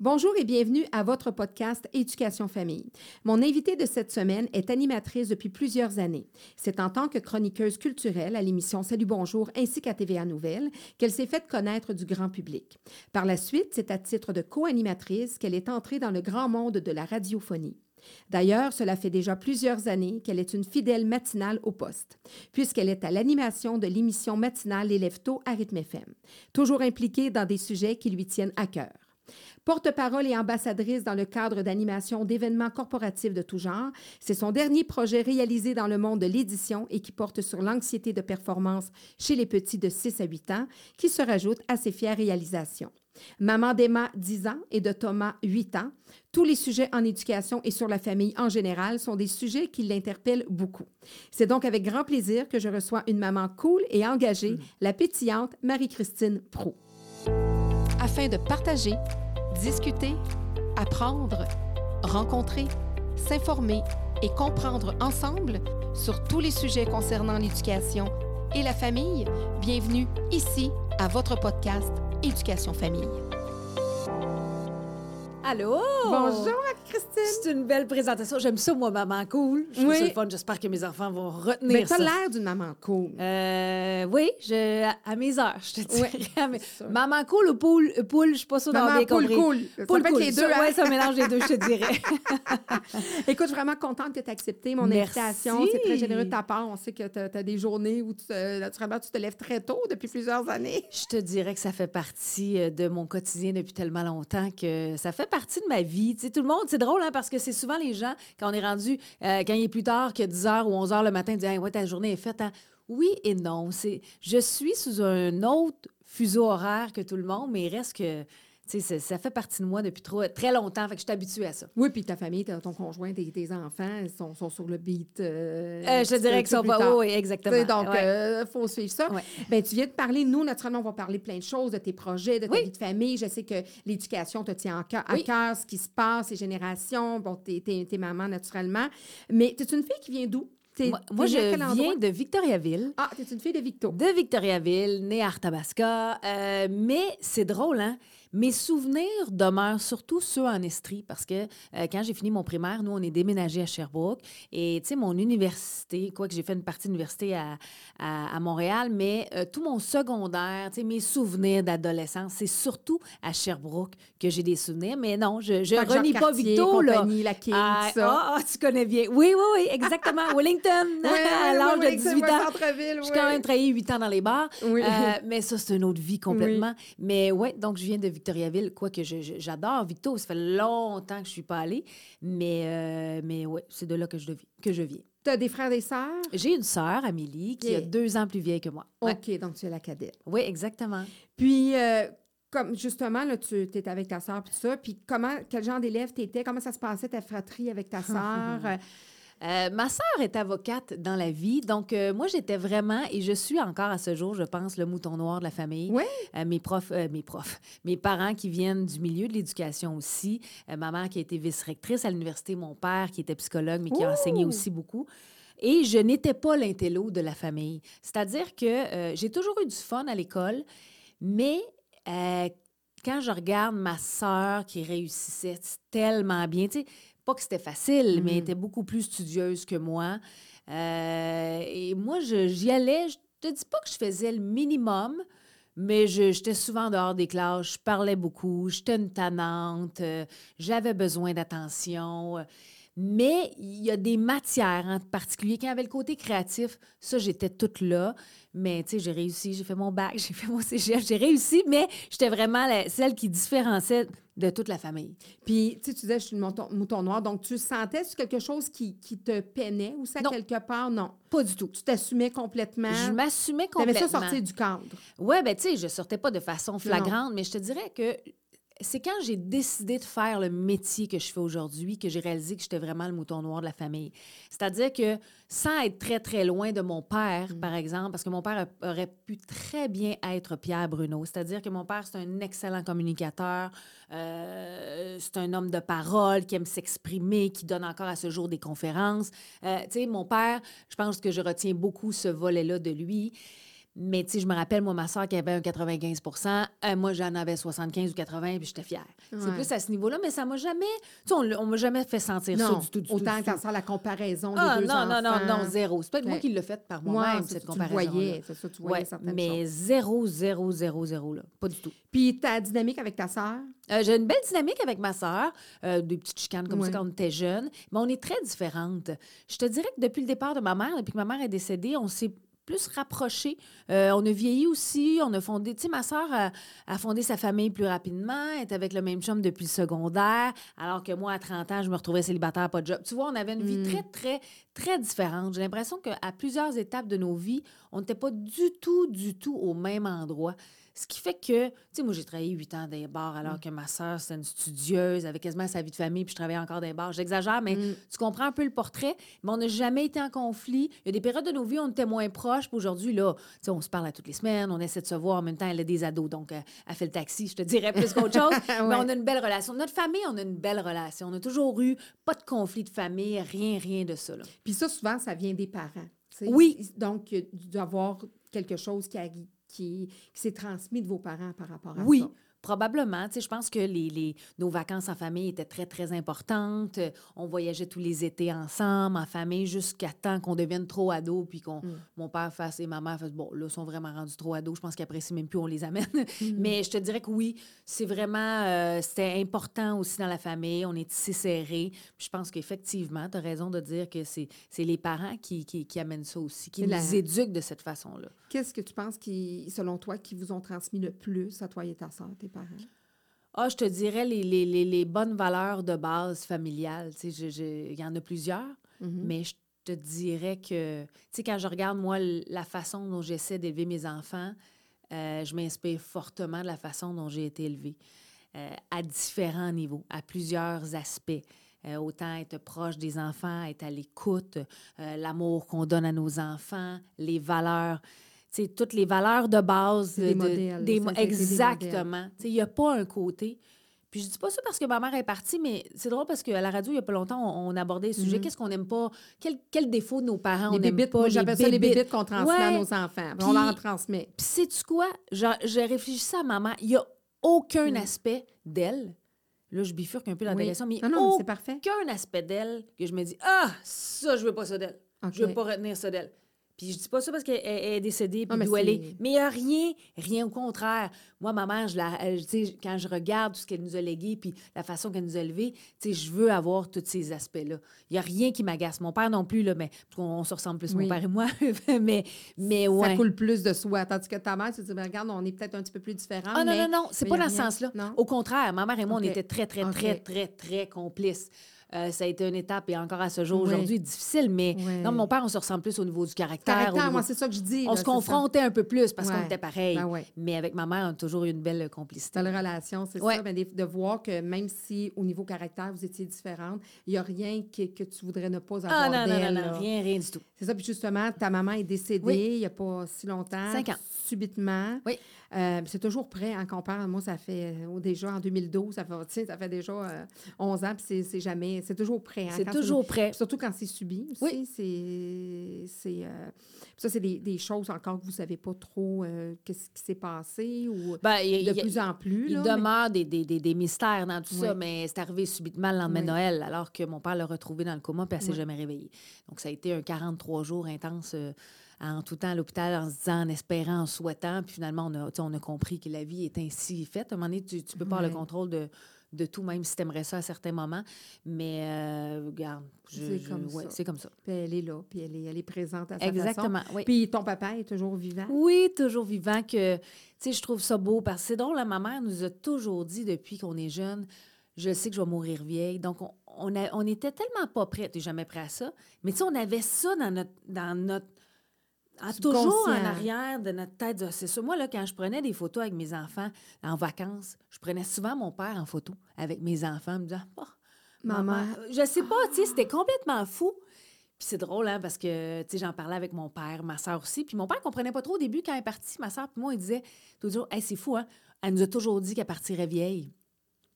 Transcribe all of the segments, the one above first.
Bonjour et bienvenue à votre podcast Éducation Famille. Mon invitée de cette semaine est animatrice depuis plusieurs années. C'est en tant que chroniqueuse culturelle à l'émission Salut Bonjour ainsi qu'à TVA Nouvelles qu'elle s'est faite connaître du grand public. Par la suite, c'est à titre de co-animatrice qu'elle est entrée dans le grand monde de la radiophonie. D'ailleurs, cela fait déjà plusieurs années qu'elle est une fidèle matinale au poste, puisqu'elle est à l'animation de l'émission matinale L'élève tôt à Rythme FM, toujours impliquée dans des sujets qui lui tiennent à cœur. Porte-parole et ambassadrice dans le cadre d'animation d'événements corporatifs de tout genre, c'est son dernier projet réalisé dans le monde de l'édition et qui porte sur l'anxiété de performance chez les petits de 6 à 8 ans, qui se rajoute à ses fières réalisations. Maman d'Emma, 10 ans, et de Thomas, 8 ans, tous les sujets en éducation et sur la famille en général sont des sujets qui l'interpellent beaucoup. C'est donc avec grand plaisir que je reçois une maman cool et engagée, la pétillante Marie-Christine Prou. Afin de partager, discuter, apprendre, rencontrer, s'informer et comprendre ensemble sur tous les sujets concernant l'éducation et la famille, bienvenue ici à votre podcast Éducation Famille. Allô? Bonjour, Marie-Christine. C'est une belle présentation. J'aime ça, moi, maman cool. Je trouve Oui. ça le fun. J'espère que mes enfants vont retenir Mais ça. t'as l'air d'une maman cool. Euh, oui, je, à, à mes heures, je te dis. Sûr. maman cool ou poule, euh, poule, je suis pas sûre d'avoir Maman bien cool, compris. cool. Ça Poule peut être les deux, Ça, hein? ouais, ça mélange les deux, je te dirais. Écoute, je suis vraiment contente que tu aies accepté mon Merci. invitation. C'est très généreux de ta part. On sait que tu as, des journées où, tu, naturellement, tu te lèves très tôt depuis plusieurs années. Je te dirais que ça fait partie euh, de mon quotidien depuis tellement longtemps que ça fait partie de ma vie. Tout le monde, c'est drôle, hein, parce que c'est souvent les gens, quand on est rendu, euh, quand il est plus tard que 10 h ou 11 h le matin, disent hey, ouais, ta journée est faite. hein. Oui et non. Je suis sous un autre fuseau horaire que tout le monde, mais il reste que. Tu sais, ça, fait partie de moi depuis trop, très longtemps, fait que je suis habituée à ça. Oui, puis ta famille, ton conjoint, tes, tes enfants, ils sont, sont sur le beat. euh, Euh, je dirais va. plus tard. Oui, exactement. Donc, Ouais. il faut suivre ça. Ouais. Ben, tu viens de parler, nous, naturellement, on va parler plein de choses, de tes projets, de ta Oui. vie de famille. Je sais que l'éducation te tient cœur- à cœur, ce qui se passe, les générations. Bon, t'es, t'es maman, naturellement. Mais t'es une fille qui vient d'où? Moi, je viens de Victoriaville. Ah, t'es une fille de Victo. de Victoriaville, née à Arthabasca. Euh, mais c'est drôle, hein? Mes souvenirs demeurent surtout ceux en Estrie parce que euh, quand j'ai fini mon primaire, nous, on est déménagé à Sherbrooke. Et, tu sais, mon université, quoi que j'ai fait une partie d'université à, à, à Montréal, mais euh, tout mon secondaire, tu sais, mes souvenirs d'adolescence, c'est surtout à Sherbrooke que j'ai des souvenirs. Mais non, je, je renie pas Victo, là. la King, Ah, ça. ah, tu connais bien. Oui, oui, oui, exactement. Wellington, à l'âge de 18 ans. J'ai quand même travaillé huit ans dans les bars. Oui. Euh, mais ça, c'est une autre vie complètement. Mais ouais, donc je viens de Victoriaville. Quoique j'adore Victo, ça fait longtemps que je suis pas allée. Mais, euh, mais ouais, c'est de là que je, devi- que je viens. T'as des frères et sœurs? J'ai une sœur, Amélie, qui Ok. est deux ans plus vieille que moi. Ouais. OK, donc tu es la cadette. Oui, exactement. Puis, euh, comme justement, là, tu étais avec ta sœur, puis ça. Puis, comment, quel genre d'élève tu étais? Comment ça se passait, ta fratrie avec ta sœur? Euh, ma sœur est avocate dans la vie, donc euh, moi j'étais vraiment et je suis encore à ce jour, je pense, le mouton noir de la famille. Ouais. Euh, mes profs, mes profs, mes parents qui viennent du milieu de l'éducation aussi. Ma mère qui a été vice-rectrice à l'université, mon père qui était psychologue mais qui a enseigné Ouh! aussi beaucoup. Et je n'étais pas l'intello de la famille. C'est-à-dire que j'ai toujours eu du fun à l'école, mais quand je regarde ma sœur qui réussissait tellement bien, tu sais, pas que c'était facile, mais elle était beaucoup plus studieuse que moi. Euh, et moi, je- j'y allais, je te dis pas que je faisais le minimum, mais je- j'étais souvent dehors des classes, je parlais beaucoup, j'étais une tannante, euh, j'avais besoin d'attention. Mais il y a des matières en particulier. Quand il y avait le côté créatif, ça, j'étais toute là. Mais, tu sais, j'ai réussi, j'ai fait mon bac, j'ai fait mon cégep, j'ai réussi, mais j'étais vraiment la- celle qui différenciait de toute la famille. Puis, tu sais, tu disais, je suis une mouton, mouton noir. Donc, tu sentais quelque chose qui, qui te peinait ou ça, Non. quelque part? Non. Pas du tout. Tu t'assumais complètement? Je m'assumais complètement. ça sortir du cadre. Ouais, ben tu sais, je sortais pas de façon flagrante, mais je te dirais que c'est quand j'ai décidé de faire le métier que je fais aujourd'hui que j'ai réalisé que j'étais vraiment le mouton noir de la famille. C'est-à-dire que sans être très, très loin de mon père, Mm. par exemple, parce que mon père a- aurait pu très bien être Pierre Bruno. C'est-à-dire que mon père, c'est un excellent communicateur, euh, c'est un homme de parole qui aime s'exprimer, qui donne encore à ce jour des conférences. Euh, tu sais, mon père, je pense que je retiens beaucoup ce volet-là de lui. Mais tu sais, je me rappelle, moi, ma soeur qui avait un 95 euh, moi, j'en avais 75 ou 80 puis j'étais fière. C'est Ouais. plus à ce niveau-là, mais ça m'a jamais... Tu sais, on, on m'a jamais fait sentir Non, ça du tout, du tout, autant que la comparaison Ah, des deux non, non, non, non, zéro. C'est peut-être moi Ouais. qui l'ai fait par Ouais, moi-même, c'est- cette comparaison c'est ça, tu voyais Ouais, certaines mais choses. zéro, zéro, zéro, zéro, là. Pas du tout. Puis ta dynamique avec ta sœur? Euh, J'ai une belle dynamique avec ma sœur, euh, des petites chicanes comme Ouais. ça quand on était jeunes, mais on est très différentes. Je te dirais que depuis le départ de ma mère, depuis que ma mère est décédée, on s'est plus rapprochés. Euh, on a vieilli aussi, on a fondé... Tu sais, ma sœur a, a fondé sa famille plus rapidement, elle est avec le même chum depuis le secondaire, alors que moi, à 30 ans, je me retrouvais célibataire, pas de job. Tu vois, on avait une vie Mm. très, très, très différente. J'ai l'impression qu'à plusieurs étapes de nos vies, on n'était pas du tout, du tout au même endroit. Ce qui fait que, tu sais, moi, j'ai travaillé huit ans dans les bars, alors que ma sœur, c'était une studieuse, avec quasiment sa vie de famille, puis je travaillais encore dans les bars. J'exagère, mais Mm. tu comprends un peu le portrait. Mais on n'a jamais été en conflit. Il y a des périodes de nos vies où on était moins proches. Puis aujourd'hui, là, tu sais, on se parle à toutes les semaines, on essaie de se voir. En même temps, elle a des ados, donc euh, elle fait le taxi, je te dirais plus qu'autre chose. Mais on a une belle relation. Notre famille, on a une belle relation. On a toujours eu pas de conflit de famille, rien, rien de ça. là. Puis ça, souvent, ça vient des parents. Oui. Donc, d'avoir quelque chose qui, a- qui, qui s'est transmis de vos parents par rapport à Oui, ça? Probablement. Tu sais, je pense que les, les- nos vacances en famille étaient très, très importantes. On voyageait tous les étés ensemble, en famille, jusqu'à temps qu'on devienne trop ado, puis qu'on Mm. mon père fasse et ma mère fassent bon, là, ils sont vraiment rendus trop ados. Je pense qu'ils apprécient même plus, on les amène. Mm. Mais je te dirais que oui, c'est vraiment, euh, c'était important aussi dans la famille. On est tissé serré. Je pense qu'effectivement, tu as raison de dire que c'est c'est les parents qui, qui, qui amènent ça aussi, qui C'est la- éduquent de cette façon-là. Qu'est-ce que tu penses qui, selon toi, qui vous ont transmis le plus à toi et ta tes parents? Ah, je te dirais les, les, les, les bonnes valeurs de base je- il y en a plusieurs, Mhm. mais je te dirais que, tu sais, quand je regarde, moi, la façon dont j'essaie d'élever mes enfants, euh, je m'inspire fortement de la façon dont j'ai été élevée, euh, à différents niveaux, à plusieurs aspects. Euh, autant être proche des enfants, être à l'écoute, l'amour qu'on donne à nos enfants, les valeurs, toutes les valeurs de base. C'est des de- modèles, des exactement. Tu sais, Il n'y a pas un côté. Puis je dis pas ça parce que ma mère est partie, mais c'est drôle parce qu'à la radio, il y a pas longtemps, on, on abordait le sujet. Mhm. Qu'est-ce qu'on n'aime pas? Quel, quel défaut de nos parents les on n'aime pas? j'appelle ça les bébites. qu'on transmet à nos enfants. on Puis- leur transmet. Puis sais-tu quoi? Je, je réfléchissais à maman. Il n'y a aucun Mm. aspect d'elle. Là, je bifurque un peu dans Oui. question, mais Non, non, aucun c'est parfait. aspect d'elle que je me dis Ah, ça, je veux pas ça d'elle. Je veux pas retenir ça d'elle. Puis je dis pas ça parce qu'elle elle est décédée, puis mais d'où elle est. Mais il n'y a rien, rien au contraire. Moi, ma mère, je la, elle, tu sais, quand je regarde tout ce qu'elle nous a légué, puis la façon qu'elle nous a élevés, je veux avoir tous ces aspects-là. Il n'y a rien qui m'agace. Mon père non plus, là, mais on se ressemble plus, Oui. mon père et moi. mais, mais ouais. Ça coule plus de soi. Tandis que ta mère, tu te dis, ben, regarde, on est peut-être un petit peu plus différents. Ah non, mais... non, non, c'est mais pas dans ce sens-là. Au contraire, ma mère et moi, on était très, très, très, très, très complices. Euh, ça a été une étape, et encore à ce jour, Oui. aujourd'hui, difficile, mais Ouais. non, mon père, on se ressemble plus au niveau du caractère. Caractère, niveau- moi, c'est ça que je dis. on se confrontait un peu plus parce qu'on était pareil. Ben ouais. Mais avec ma mère, on a toujours eu une belle complicité. Belle relation, c'est Ouais. ça. Ben, de voir que même si au niveau caractère, vous étiez différentes, il n'y a rien que, que tu voudrais ne pas avoir Ah non, non, non, non, rien, rien du tout. C'est ça. Puis justement, ta maman est décédée Oui. il n'y a pas si longtemps. Cinq ans. Subitement. Oui. Euh, c'est toujours prêt, hein, qu'on parle. Moi, ça fait euh, déjà en 2012, ça fait, ça fait déjà euh, 11 ans, puis c'est jamais, c'est toujours prêt. hein, C'est toujours prêt. Surtout quand c'est subi aussi. Oui. C'est, c'est, euh, ça, c'est des, des choses encore que vous ne savez pas trop euh, qu'est-ce qui s'est passé ou Ben, y de y plus en plus. Il là, demeure des, des, des, des mystères dans tout ça, mais c'est arrivé subitement le lendemain de Oui. Noël, alors que mon père l'a retrouvé dans le coma, puis elle s'est Oui. jamais réveillée. Donc, ça a été un 43 jours intense euh, en tout temps à l'hôpital, en se disant, en espérant, en souhaitant. Puis finalement, on a, on a compris que la vie est ainsi faite. À un moment donné, tu ne peux pas avoir le contrôle de, de tout, même si tu aimerais ça à certains moments. Mais, euh, regarde, C'est comme ouais, ça. c'est comme ça. Puis elle est là, puis elle est, elle est présente à sa façon. Exactement, oui. Puis ton papa est toujours vivant? Oui, toujours vivant que, tu sais, je trouve ça beau parce que c'est drôle, hein, ma mère nous a toujours dit depuis qu'on est jeune, je sais que je vais mourir vieille. Donc, on, on, a- on était tellement pas prêts, t'es jamais prêt à ça, mais tu sais, on avait ça dans notre, dans notre, toujours en arrière de notre tête. C'est ça. Moi, là, quand je prenais des photos avec mes enfants en vacances, je prenais souvent mon père en photo avec mes enfants, me disant, oh, Maman. maman, je sais pas, tu sais, c'était complètement fou. Puis c'est drôle, hein, parce que, tu sais, j'en parlais avec mon père, ma soeur aussi. Puis mon père comprenait pas trop au début quand elle est partie. Ma soeur, puis moi, il disait toujours, hey, c'est fou, hein. Elle nous a toujours dit qu'elle partirait vieille.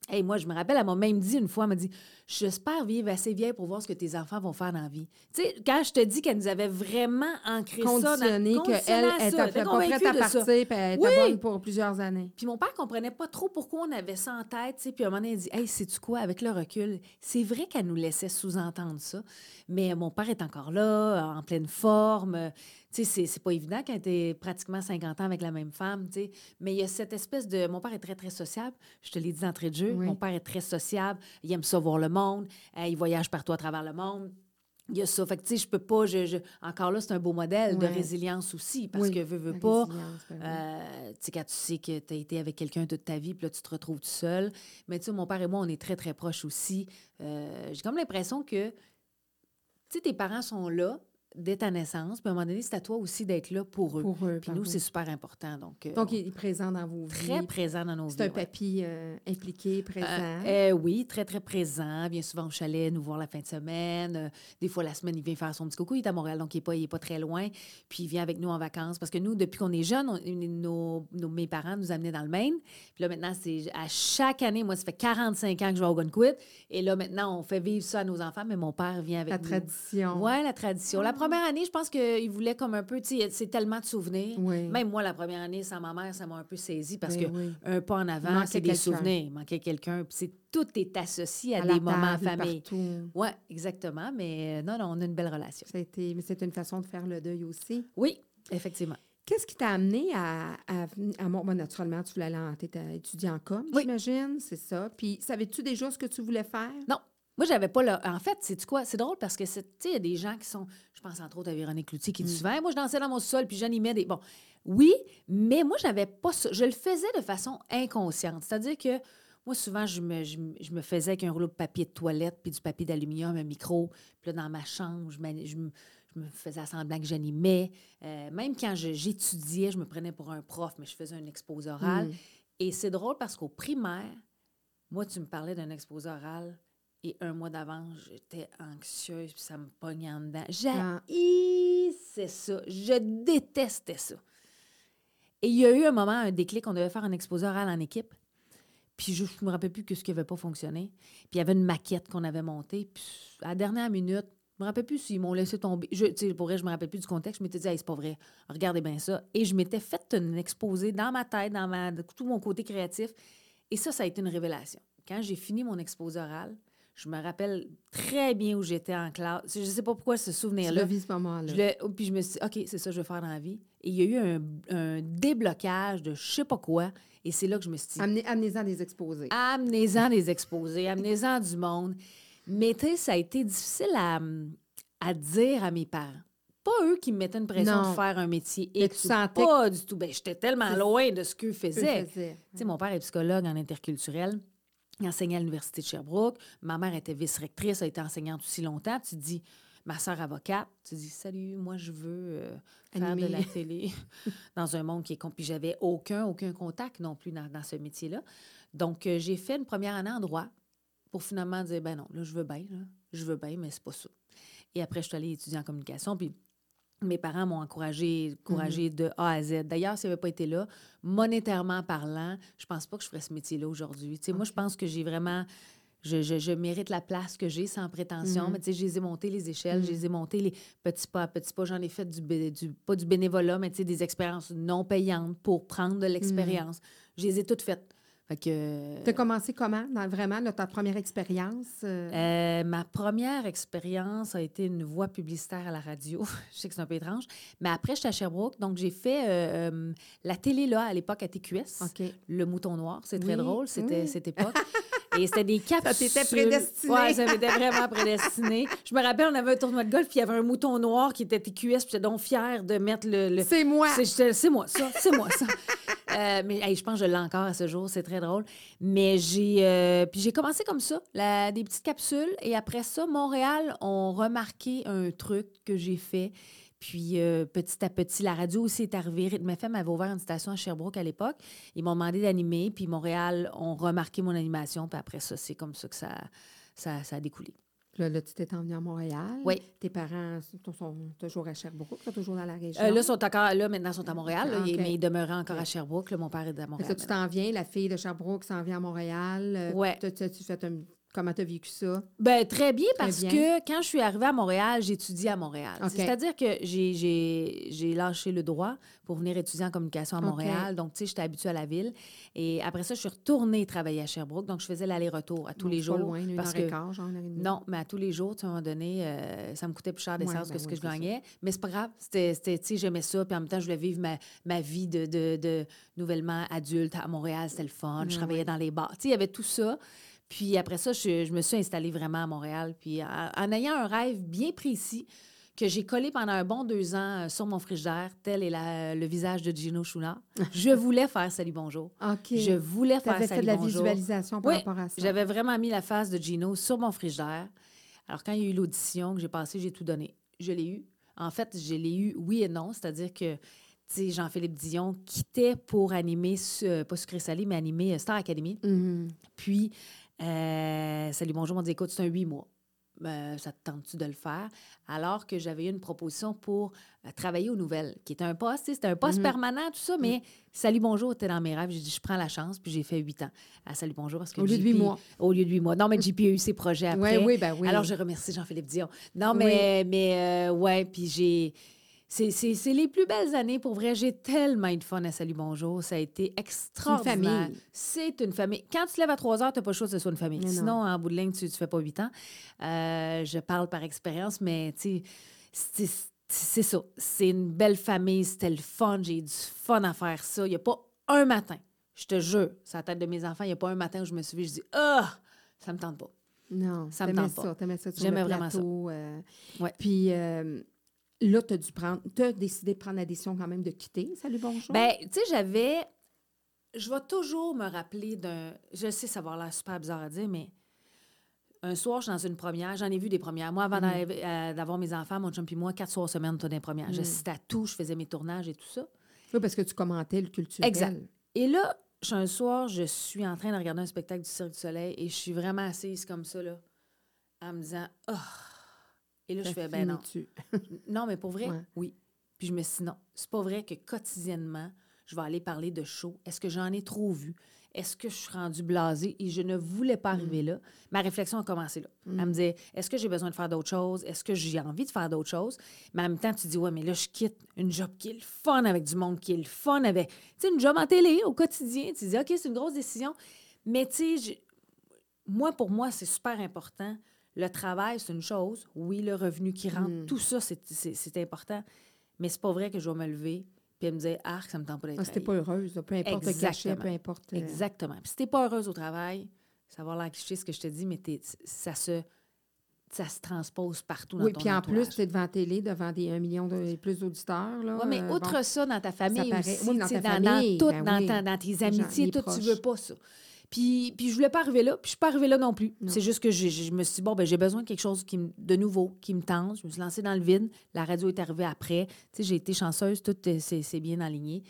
Hey, moi, je me rappelle, elle m'a même dit une fois, elle m'a dit J'espère vivre assez vieille pour voir ce que tes enfants vont faire dans la vie. Tu sais, quand je te dis qu'elle nous avait vraiment ancré ça dans Conditionné qu'elle était pas prête à partir, puis elle était bonne pour plusieurs années. Puis mon père comprenait pas trop pourquoi on avait ça en tête, tu sais. Puis à un moment donné, il dit Hey, sais-tu quoi, avec le recul, c'est vrai qu'elle nous laissait sous-entendre ça. Mais mon père est encore là, en pleine forme. Tu sais, c'est- c'est pas évident quand t'es pratiquement 50 ans avec la même femme, tu sais. Mais il y a cette espèce de. Mon père est très, très sociable. Je te l'ai dit d'entrée de jeu. Oui. Mon père est très sociable. Il aime ça voir le monde. Euh, il voyage partout à travers le monde. Il y a ça. Fait que, tu sais, je peux pas. Je, je- Encore là, c'est un beau modèle de résilience aussi, parce Oui, que, veux, veux pas. ben. Euh, tu sais, quand tu sais que tu as été avec quelqu'un toute ta vie, puis là, tu te retrouves tout seul. Mais tu sais, mon père et moi, on est très, très proches aussi. Euh, J'ai comme l'impression que, tu sais, tes parents sont là dès ta naissance, puis à un moment donné, c'est à toi aussi d'être là pour eux. Pour eux, Puis nous, c'est super important. Donc, euh, Donc, on- il est présent dans vos très vies. présent dans nos vies. C'est un ouais. papy euh, impliqué, présent. Euh, euh, oui, très, très présent. Bien souvent au chalet, nous voir la fin de semaine. Euh, des fois, la semaine, il vient faire son petit coucou. Il est à Montréal, donc il n'est pas, il est pas très loin. Puis il vient avec nous en vacances. Parce que nous, depuis qu'on est jeunes, on- nos, nos- mes parents nous amenaient dans le Maine. Puis là, maintenant, c'est à chaque année. Moi, ça fait 45 ans que je vais au Gunquit. Et là, maintenant, on fait vivre ça à nos enfants. Mais mon père vient avec la nous. tradition. Oui, la tradition. La première année, je pense qu'il voulait comme un peu, tu sais, c'est tellement de souvenirs. Oui. Même moi, la première année, sans ma mère, ça m'a un peu saisi parce Ben que oui. un pas en avant, c'est des souvenirs. Il manquait quelqu'un. Puis tout est associé à, des moments en famille. Oui, exactement. Mais euh, non, non, on a une belle relation. Ça a été- mais c'est une façon de faire le deuil aussi. Oui, effectivement. Qu'est-ce qui t'a amené à, à, à bon, naturellement, tu voulais aller en, étudiant en com, Oui. j'imagine, c'est ça. Puis, savais-tu déjà ce que tu voulais faire? Non. Moi, j'avais pas le. En fait, c'est quoi? C'est drôle parce que, c'est- tu sais, il y a des gens qui sont. Je pense entre autres à Véronique Cloutier qui dit souvent Hey, Moi, je dansais dans mon sol puis j'animais des. Bon, oui, mais moi, j'avais pas ça. Je le faisais de façon inconsciente. C'est-à-dire que moi, souvent, je me, je, me- je me faisais avec un rouleau de papier de toilette puis du papier d'aluminium, un micro. Puis là, dans ma chambre, je, je me- faisais semblant que j'animais. Euh, même quand je- j'étudiais, je me prenais pour un prof, mais je faisais un exposé oral. Mm. Et c'est drôle parce qu'au primaire, moi, tu me parlais d'un exposé oral et un mois d'avance, j'étais anxieuse puis ça me pognait en dedans. Ah. J'haïssais ça. Je détestais ça. Et il y a eu un moment, un déclic, on devait faire un exposé oral en équipe. Puis je ne me rappelle plus que ce qui n'avait pas fonctionné. Puis il y avait une maquette qu'on avait montée. Puis à la dernière minute, je me rappelle plus s'ils m'ont laissé tomber. Je, pour vrai, je me rappelle plus du contexte. Je m'étais dit, hey, c'est pas vrai. Regardez bien ça. Et je m'étais fait un exposé dans ma tête, dans ma, tout mon côté créatif. Et ça, ça a été une révélation. Quand j'ai fini mon exposé oral, je me rappelle très bien où j'étais en classe. Je ne sais pas pourquoi ce souvenir-là. l'as vu ce moment-là. Je oh, puis je me suis dit, OK, c'est ça que je vais faire dans la vie. Et il y a eu un, un déblocage de je sais pas quoi. Et c'est là que je me suis dit, Amenez, amenez-en des exposés. amenez-en des exposés, amenez-en du monde. Mais tu sais, ça a été difficile à, à dire à mes parents. Pas eux qui me mettaient une pression Non. de faire un métier Mais X. tu sentais Pas du tout. Ben, j'étais tellement loin de ce qu'eux Eux faisaient. faisaient. Tu sais, mon père est psychologue en interculturel. Enseignait à l'Université de Sherbrooke. Ma mère était vice-rectrice, a été enseignante aussi longtemps. Tu te dis, ma soeur avocate, tu te dis, salut, moi, je veux euh, faire de la télé dans un monde qui est... com- Puis j'avais aucun, aucun contact non plus dans, dans ce métier-là. Donc, euh, j'ai fait une première année en droit pour finalement dire, ben non, là, je veux bien, là. Je veux bien, mais c'est pas ça. Et après, je suis allée étudier en communication. Puis mes parents m'ont encouragé, encouragé de A à Z. D'ailleurs, s'ils n'avaient pas été là, monétairement parlant, je pense pas que je ferais ce métier-là aujourd'hui. Sais, Moi, je pense que j'ai vraiment... Je, je- je mérite la place que j'ai sans prétention. Mhm. Mais tu sais, je les ai monté les échelles, Mhm. je les ai montés les petits pas à petits pas. J'en ai fait du, du- pas du bénévolat, mais tu sais, des expériences non payantes pour prendre de l'expérience. Je les ai toutes faites. Fait que... Tu as commencé comment, dans, vraiment, là, ta première expérience? euh, Euh, ma première expérience a été une voix publicitaire à la radio. je sais que c'est un peu étrange. Mais après, j'étais à Sherbrooke. Donc, j'ai fait euh, euh, la télé, là, à l'époque, à TQS. Le Mouton Noir. C'est très Oui, drôle. C'était oui. cette époque. Et c'était des capsules. t'était prédestiné. Oui, ça m'était vraiment prédestiné. Je me rappelle, on avait un tournoi de golf, puis il y avait un mouton noir qui était TQS, puis j'étais donc fière de mettre le- le, C'est moi! c'est moi, ça. C'est moi, ça. Euh, mais hey, je pense que je l'ai encore à ce jour. C'est très drôle. Mais j'ai... euh, puis j'ai commencé comme ça, la- des petites capsules. Et après ça, Montréal ont remarqué un truc que j'ai fait. Puis euh, petit à petit, la radio aussi est arrivée. Rythme FM avait ouvert une station à Sherbrooke à l'époque. Ils m'ont demandé d'animer. Puis Montréal ont remarqué mon animation. Puis après ça, c'est comme ça que ça, ça, ça a découlé. Là, là, tu t'es emmené à Montréal. Oui. Tes parents sont, sont toujours à Sherbrooke, toujours dans la région. Euh, là, sont encore, là, maintenant, ils sont à Montréal, Ah, mais ils demeuraient encore à Sherbrooke. Là, mon père est à Montréal. là, tu t'en viens, la fille de Sherbrooke s'en vient à Montréal. Euh, t'as- t'as- tu fais un- Comment tu as vécu ça? Ben, très bien, Très parce bien. que quand je suis arrivée à Montréal, j'étudiais à Montréal. C'est-à-dire que j'ai- lâché le droit pour venir étudier en communication à. Montréal. Donc, tu sais, j'étais habituée à la ville. Et après ça, je suis retournée travailler à Sherbrooke. Donc, je faisais l'aller-retour à tous les c'est pas jours. loin, une parce heure et quart, genre une non, mais à tous les jours, tu sais, à un moment donné, euh, ça me coûtait plus cher d'essence Ouais, ben que ce que je ça. gagnais. Mais c'est pas grave. C'était, tu sais, j'aimais ça. Puis en même temps, je voulais vivre ma, ma vie de, de, de nouvellement adulte à Montréal. C'était le fun. Je Ouais, travaillais dans les bars. Tu sais, il y avait tout ça. Puis après ça, je, je me suis installée vraiment à Montréal. Puis en, en ayant un rêve bien précis que j'ai collé pendant un bon deux ans euh, sur mon frigidaire, tel est la- le visage de Gino Chouinard. je voulais faire Salut Bonjour. OK. Je voulais faire avais fait Salut de la Bonjour. visualisation par Oui, rapport à ça. J'avais vraiment mis la face de Gino sur mon frigidaire. Alors, quand il y a eu l'audition que j'ai passée, j'ai tout donné. Je l'ai eu. En fait, je l'ai eu oui et non. C'est-à-dire que, Jean-Philippe Dion quittait pour animer, ce- pas Sucré Salé, mais animer euh, Star Academy. Mhm. Puis, euh, Salut, bonjour, on m'a dit, écoute, c'est un huit mois. Euh, ça te tente-tu de le faire? Alors que j'avais eu une proposition pour euh, travailler aux nouvelles, qui était un poste, c'était un poste Mhm. permanent, tout ça, mais Salut, bonjour était dans mes rêves. J'ai dit, je prends la chance, puis j'ai fait huit ans à Salut, bonjour. Parce que Au lieu de huit mois. Au lieu de huit mois. Non, mais JP a eu ses projets après. Oui, oui, ben oui. Alors, je remercie Jean-Philippe Dion. Non, mais, mais euh, ouais, puis j'ai. C'est c'est- c'est les plus belles années, pour vrai. J'ai tellement eu de fun à Salut Bonjour. Ça a été extraordinaire. C'est une famille. Quand tu te lèves à 3 heures, tu n'as pas le choix que ce soit une famille. Mais. Sinon, en bout de ligne, tu ne fais pas 8 ans. Euh, je parle par expérience, mais tu sais, c'est- c'est ça. C'est une belle famille. C'était le fun. J'ai eu du fun à faire ça. Il n'y a pas un matin, je te jure, c'est la tête de mes enfants, il n'y a pas un matin où je me suis dit, je dis, ah, ça me tente pas. Non, Ça me tente pas. ça, sur J'aimais vraiment ça. euh, Ouais. Puis euh, là, tu as dû prendre, tu as décidé de prendre la décision quand même de quitter. Salut, bonjour. Ben, tu sais, j'avais. Je vais toujours me rappeler d'un. Je sais, ça va l'air super bizarre à dire, mais un soir, je suis dans une première. J'en ai vu des premières. Moi, avant d'arriver- euh, d'avoir mes enfants, mon chum puis moi, quatre soirs semaine, toi, des premières. J'assistais à tout, je faisais mes tournages et tout ça. oui, parce que tu commentais le culturel. Exact. Et là, je un soir, je suis en train de regarder un spectacle du Cirque du Soleil et je suis vraiment assise comme ça, là, en me disant, oh. Et là, je fais, ben non. Non, mais pour vrai, Ouais. oui. Puis je me suis dit, non, c'est pas vrai que quotidiennement, je vais aller parler de show. Est-ce que j'en ai trop vu? Est-ce que je suis rendue blasée? Et je ne voulais pas Mm. arriver là. Ma réflexion a commencé là. Elle me disait, est-ce que j'ai besoin de faire d'autres choses? Est-ce que j'ai envie de faire d'autres choses? Mais en même temps, tu dis, ouais, mais là, je quitte une job qui est le fun avec du monde qui est le fun avec, tu sais, une job en télé au quotidien. Tu dis, OK, c'est une grosse décision. Mais tu sais, moi, pour moi, c'est super important. Le travail, c'est une chose. Oui, le revenu qui rentre, Mm. tout ça, c'est- important. Mais c'est pas vrai que je vais me lever puis me dire, ah, ça me tente pas d'être Ah, pas heureuse, peu importe le cachet, Exactement. peu importe. euh, Exactement. Puis si t'es pas heureuse au travail, ça va l'air cliché ce que je te dis, mais t'es- ça se ça se transpose partout dans Oui, ton puis en plus, tu es devant la télé, devant des 1 million de et plus d'auditeurs. Oui, mais euh, outre bon. ça, dans ta famille paraît- aussi, oui, dans tu ta dans, dans famille, tout, ben dans, oui. ta- dans tes amitiés, tout, tu proches. veux pas ça. Puis, puis je voulais pas arriver là, puis je suis pas arrivée là non plus. Non. C'est juste que j'ai- je me suis dit, bon, ben, j'ai besoin de quelque chose qui me- de nouveau, qui me tente. Je me suis lancée dans le vide. La radio est arrivée après. Tu sais, j'ai été chanceuse, tout euh, s'est s'est bien aligné.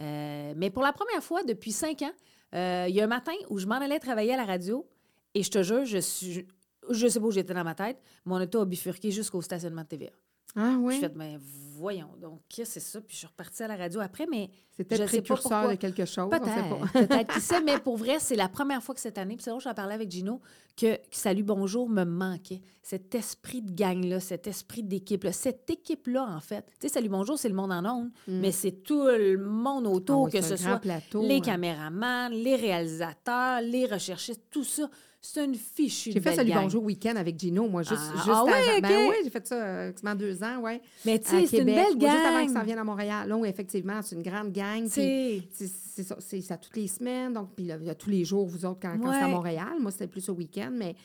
Euh, mais pour la première fois depuis cinq ans, euh, il y a un matin où je m'en allais travailler à la radio, et je te jure, je suis... Je sais pas où j'étais dans ma tête. Mon auto a bifurqué jusqu'au stationnement de TVA. Ah Je oui? fait, mais voyons, donc, qu'est-ce que c'est ça? Puis je suis repartie à la radio après, mais je sais pas précurseur pourquoi. de quelque chose. peut-être, qui sait, mais pour vrai, c'est la première fois que cette année, puis c'est drôle, j'en parlais avec Gino, que, que Salut Bonjour me manquait. Cet esprit de gang-là, cet esprit d'équipe-là, cette équipe-là, en fait. Tu sais, Salut Bonjour, c'est le monde en ondes, mais c'est tout le monde Ah autour, oui, que ce soit plateau, les hein. caméramans, les réalisateurs, les recherchistes, tout ça. C'est une fichue J'ai fait belle Salut gang. Bonjour week-end avec Gino, moi, juste, Ah, juste ah avant. ouais, Ben oui, j'ai fait ça euh, quasiment deux ans, ouais. Mais tu sais, c'est une belle Moi, Juste avant gang. qu'ils s'en viennent à Montréal. Là, oui, effectivement, c'est une grande gang. C'est... Ça, ça toutes les semaines. Donc, puis là, il y a tous les jours, vous autres, quand, quand c'est à Ouais. Montréal. Moi, c'était plus au week-end, mais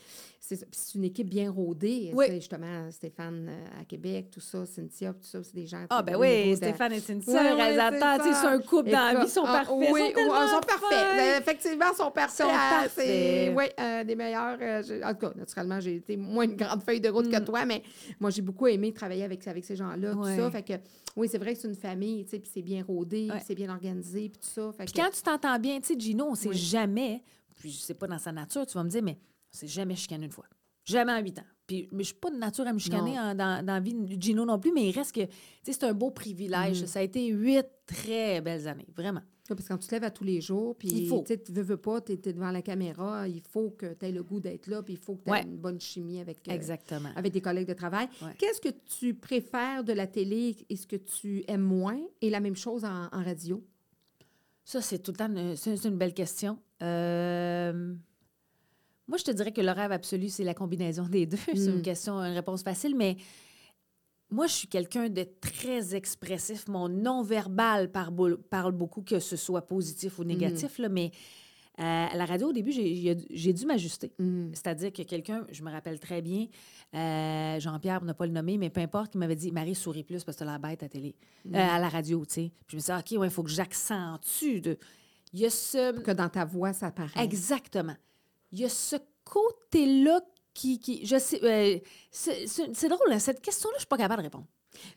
c'est une équipe bien rodée. Oui. Justement, Stéphane euh, à Québec, tout ça, Cynthia, tout ça, c'est des gens. Ah, ben oui, de- Stéphane et Cynthia, Ouais, les ouais, réalisateurs, c'est un couple dans la vie, ils sont ah, parfaits. Oui, ils sont parfaits. Ben, effectivement, ils sont parfaits. Ah, c'est- Oui, euh, des meilleurs. euh, en tout cas, naturellement, j'ai été moins une grande feuille de route que Mm. toi, mais moi, j'ai beaucoup aimé travailler avec, avec ces gens-là, Ouais. tout ça. Fait que, oui, c'est vrai que c'est une famille, tu sais, puis c'est bien rodé, puis c'est bien organisé, puis tout ça. Fait Puis que- quand tu t'entends bien, tu sais, Gino, on sait jamais, puis je sais pas dans sa nature, tu vas me dire, mais on s'est jamais chicané une fois. Jamais en huit ans. Puis, mais je suis pas de nature à me chicaner en- dans, dans la vie de Gino non plus, mais il reste que, tu sais, c'est un beau privilège. Mhm. Ça a été huit très belles années, vraiment. Parce que quand tu te lèves à tous les jours, puis Il faut. tu veux, veux pas, tu es, devant la caméra, il faut que tu aies le goût d'être là, puis il faut que tu aies Ouais. une bonne chimie avec, euh, Exactement. avec tes collègues de travail. Ouais. Qu'est-ce que tu préfères de la télé et ce que tu aimes moins? Et la même chose en, en radio? Ça, c'est tout le temps une, c'est c'est une belle question. Euh, moi, je te dirais que le rêve absolu, c'est la combinaison des deux. C'est Mm. une question, une réponse facile, mais moi, je suis quelqu'un de très expressif. Mon non-verbal par- parle beaucoup, que ce soit positif ou négatif, là, mais euh, à la radio, au début, j'ai- dû m'ajuster. Mm. C'est-à-dire que quelqu'un, je me rappelle très bien, euh, Jean-Pierre, ne pas le nommer, mais peu importe, qui m'avait dit Marie, souris plus parce que tu la bête à télé, Mm. euh, à la radio, tu sais. Puis je me suis dit, OK, il faut que j'accentue. De... Il y a ce. Pour que dans ta voix, ça paraît. Exactement. Il y a ce côté-là qui. qui je sais. euh, c'est drôle, hein, cette question-là, je suis pas capable de répondre.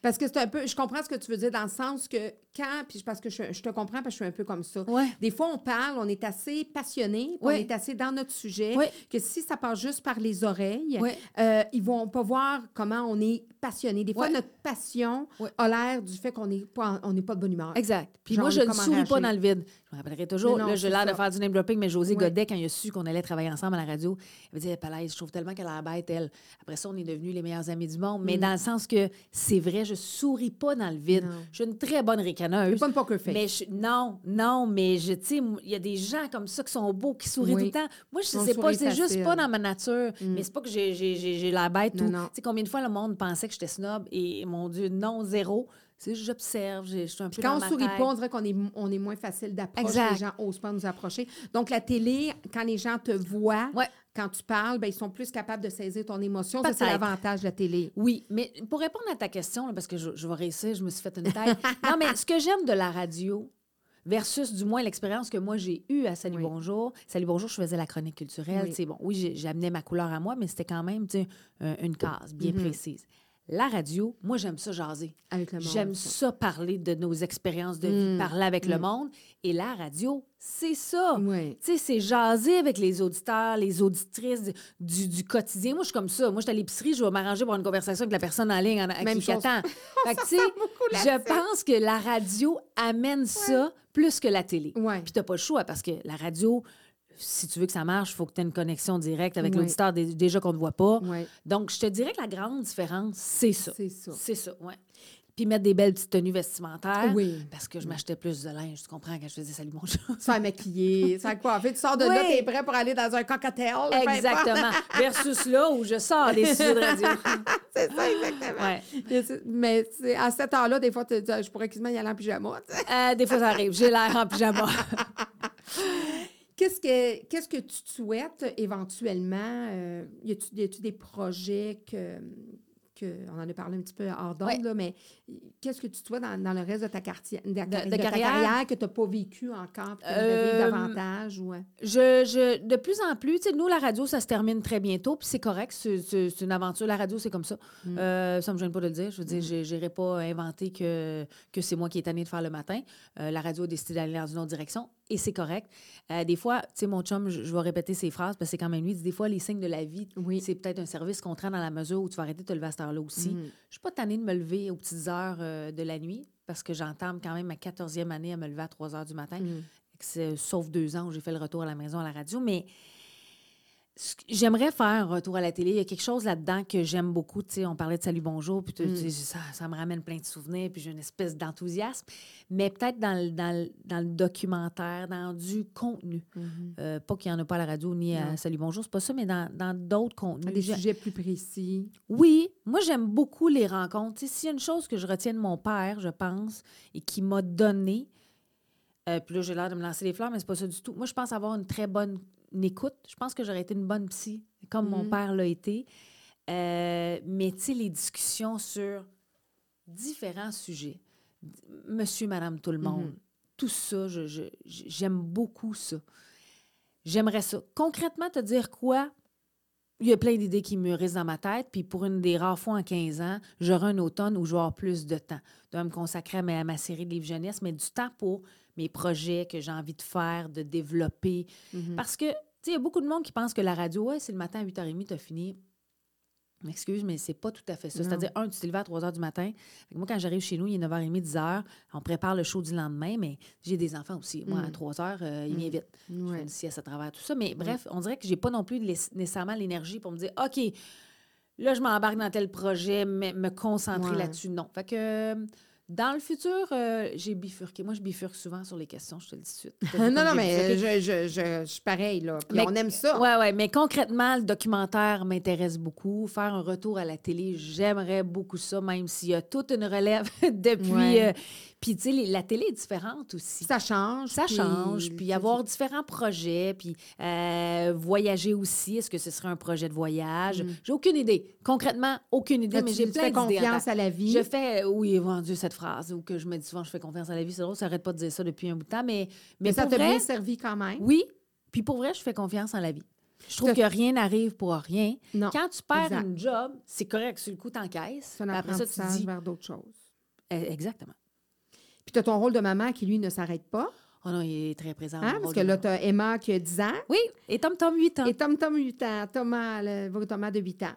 Parce que c'est un peu, je comprends ce que tu veux dire dans le sens que quand, puis parce que je, je te comprends parce que je suis un peu comme ça. Ouais. Des fois, on parle, on est assez passionné, on est assez dans notre sujet, Ouais. que si ça passe juste par les oreilles, euh, ils vont pas voir comment on est passionné. Des fois, notre passion a l'air du fait qu'on n'est pas, en- on n'est pas de bonne humeur. Exact. Puis Genre, moi, je ne souris réagir. pas dans le vide. Je me rappellerai toujours. Non, là, j'ai l'air de faire du name dropping, mais José. Godet, quand il a su qu'on allait travailler ensemble à la radio, il m'a dit Palaise, je trouve tellement qu'elle a la bête, elle. Après ça, on est devenus les meilleurs amis du monde. Mais Mm. dans le sens que c'est vrai, je souris pas dans le vide. Non. Je suis une très bonne ricaneuse. Pas une poker face. Mais je- non, non, mais je, tu sais, il y a des gens comme ça qui sont beaux, qui sourient Oui. tout le temps. Moi, je On sais pas, c'est juste pas dans ma nature. Mm. Mais c'est pas que j'ai- la bête. Non, ou- non. Tu sais, combien de fois le monde pensait que j'étais snob et mon Dieu, non, zéro. J'observe, je suis un peu Quand dans on ma sourit tête. pas, on dirait qu'on est, on est moins facile d'approche. Les gens n'osent pas nous approcher. Donc, la télé, quand les gens te voient, Ouais. quand tu parles, ben, ils sont plus capables de saisir ton émotion. Ça, c'est l'avantage de la télé. Oui, mais pour répondre à ta question, là, parce que je, je vais réussir, je me suis fait une tête. non, mais ce que j'aime de la radio versus du moins l'expérience que moi j'ai eue à Salut Oui. Bonjour. Salut Bonjour, je faisais la chronique culturelle. Oui. Bon, oui, j'amenais ma couleur à moi, mais c'était quand même une case bien Mhm. précise. La radio, moi, j'aime ça jaser. Avec le monde. J'aime ça parler de nos expériences de vie, Mm. parler avec le Mm. monde. Et la radio, c'est ça. Oui. Tu sais, c'est jaser avec les auditeurs, les auditrices du, quotidien. Moi, je suis comme ça. Moi, je suis à l'épicerie, je vais m'arranger pour une conversation avec la personne en ligne en, Même qui attend. Fait que, tu sais, je pense que la radio amène ça plus que la télé. Oui. Puis t'as pas le choix parce que la radio, si tu veux que ça marche, il faut que tu aies une connexion directe avec Oui. l'auditeur dé- déjà qu'on ne voit pas. Oui. Donc, je te dirais que la grande différence, c'est ça. C'est ça. C'est ça, oui. Puis mettre des belles petites tenues vestimentaires. Oui. Parce que je m'achetais plus de linge, tu comprends, quand je faisais salut bonjour. Se faire maquiller, faire coiffer. Tu sors de là, Oui. t'es prêt pour aller dans un cocktail. là. Exactement. Versus là où je sors des studios de radio. C'est ça, exactement. Ouais. Mais à cette heure-là, des fois, Ah, je pourrais quasiment y aller en pyjama. Euh, des fois, ça arrive. J'ai l'air en pyjama. Qu'est-ce que, qu'est-ce que tu te souhaites éventuellement? Euh, y a-tu des projets que, que. On en a parlé un petit peu hors d'onde, Ouais. là, mais qu'est-ce que tu te souhaites dans, dans le reste de ta, quartier, de, de ta carrière? carrière que tu n'as pas vécu encore, que tu Euh, vivre davantage? Euh? Je, je, de plus en plus, tu sais, nous, la radio, ça se termine très bientôt, puis c'est correct, c'est, c'est- c'est une aventure. La radio, c'est comme ça. Mm. Euh, ça me gêne pas de le dire. Je veux dire, j'ai- j'irai pas inventer que, que c'est moi qui est tanné de faire le matin. Euh, la radio a décidé d'aller dans une autre direction, et c'est correct. Euh, des fois, tu sais, mon chum, je, je vais répéter ses phrases, parce que c'est quand même lui, dit des fois, les signes de la vie, Oui. c'est peut-être un service qu'on te rend dans la mesure où tu vas arrêter de te lever à cette heure-là aussi. Mhm. Je suis pas tannée de me lever aux petites heures euh, de la nuit, parce que j'entame quand même ma 14e année à me lever à 3 heures du matin Mhm. c'est- sauf deux ans où j'ai fait le retour à la maison à la radio. Mais j'aimerais faire un retour à la télé. Il y a quelque chose là-dedans que j'aime beaucoup. Tu sais, on parlait de Salut Bonjour, puis Mm. ça, ça me ramène plein de souvenirs, puis j'ai une espèce d'enthousiasme. Mais peut-être dans, le- dans, le- dans le documentaire, dans du contenu. Mhm. Euh, pas qu'il n'y en a pas à la radio ni à. Salut Bonjour, c'est pas ça, mais dans dans d'autres contenus. Des sujets plus précis. oui, moi j'aime beaucoup les rencontres. S'il y a une chose que je retiens de mon père, je pense, et qui m'a donné, euh, puis là j'ai l'air de me lancer les fleurs, mais c'est pas ça du tout. Moi je pense avoir une très bonne écoute. Je pense que j'aurais été une bonne psy, comme mon Mhm. père l'a été. Euh, mais tu sais, les discussions sur différents sujets, monsieur, madame, tout le monde, Mhm. tout ça, j'aime beaucoup ça. J'aimerais ça. Concrètement, te dire quoi? Il y a plein d'idées qui mûrissent dans ma tête, puis pour une des rares fois en 15 ans, j'aurai un automne où je vais avoir plus de temps. De me consacrer à ma, à ma série de livres jeunesse, mais du temps pour mes projets que j'ai envie de faire, de développer. Mhm. Parce que, tu sais, il y a beaucoup de monde qui pense que la radio, ouais, c'est le matin à 8h30, tu as fini. M'excuse, mais c'est pas tout à fait ça. C'est-à-dire, un, tu t'es levé à 3 h du matin. Moi, quand j'arrive chez nous, il est 9h30, 10 h. On prépare le show du lendemain, mais j'ai des enfants aussi. Moi, à Mm. 3 h, euh, ils Mm. m'invitent. Je fais une sieste à travers tout ça. Mais bref, on dirait que j'ai pas non plus nécessairement l'énergie pour me dire, OK, là, je m'embarque dans tel projet, mais me concentrer là-dessus. Non. Fait que euh, dans le futur, euh, j'ai bifurqué. Moi, je bifurque souvent sur les questions, je te le dis tout de suite. Non, non, mais je, je, je, je suis pareil, là. Puis Mais- on aime ça. Ouais, ouais, mais concrètement, le documentaire m'intéresse beaucoup. Faire un retour à la télé, j'aimerais beaucoup ça, même s'il y a toute une relève depuis. Ouais. euh, puis, tu sais, la télé est différente aussi. Ça change. Ça puis- change, puis avoir différents projets, puis euh, voyager aussi. Est-ce que ce serait un projet de voyage? J'ai aucune idée. Concrètement, aucune idée, Là, mais j'ai plein d'idées. confiance à la vie. Je fais, oui, mon Dieu, cette phrase, ou que je me dis souvent, je fais confiance à la vie. C'est drôle, ça arrête pas de dire ça depuis un bout de temps, mais, mais, mais ça t'a bien servi quand même. oui, puis pour vrai, je fais confiance en la vie. Je trouve que rien n'arrive pour rien. Non. Quand tu perds exact. une job, c'est correct, sur le coup, t'encaisses. C'est un Après ça, tu dis... vers d'autres choses. Eh, Exactement. Puis tu as ton rôle de maman qui, lui, ne s'arrête pas? Oh non, il est très présent. Hein? Parce que là, tu as Emma qui a 10 ans Oui, et Tom Tom, 8 ans. et Tom Tom 8 ans. Thomas, le, Thomas de 8 ans.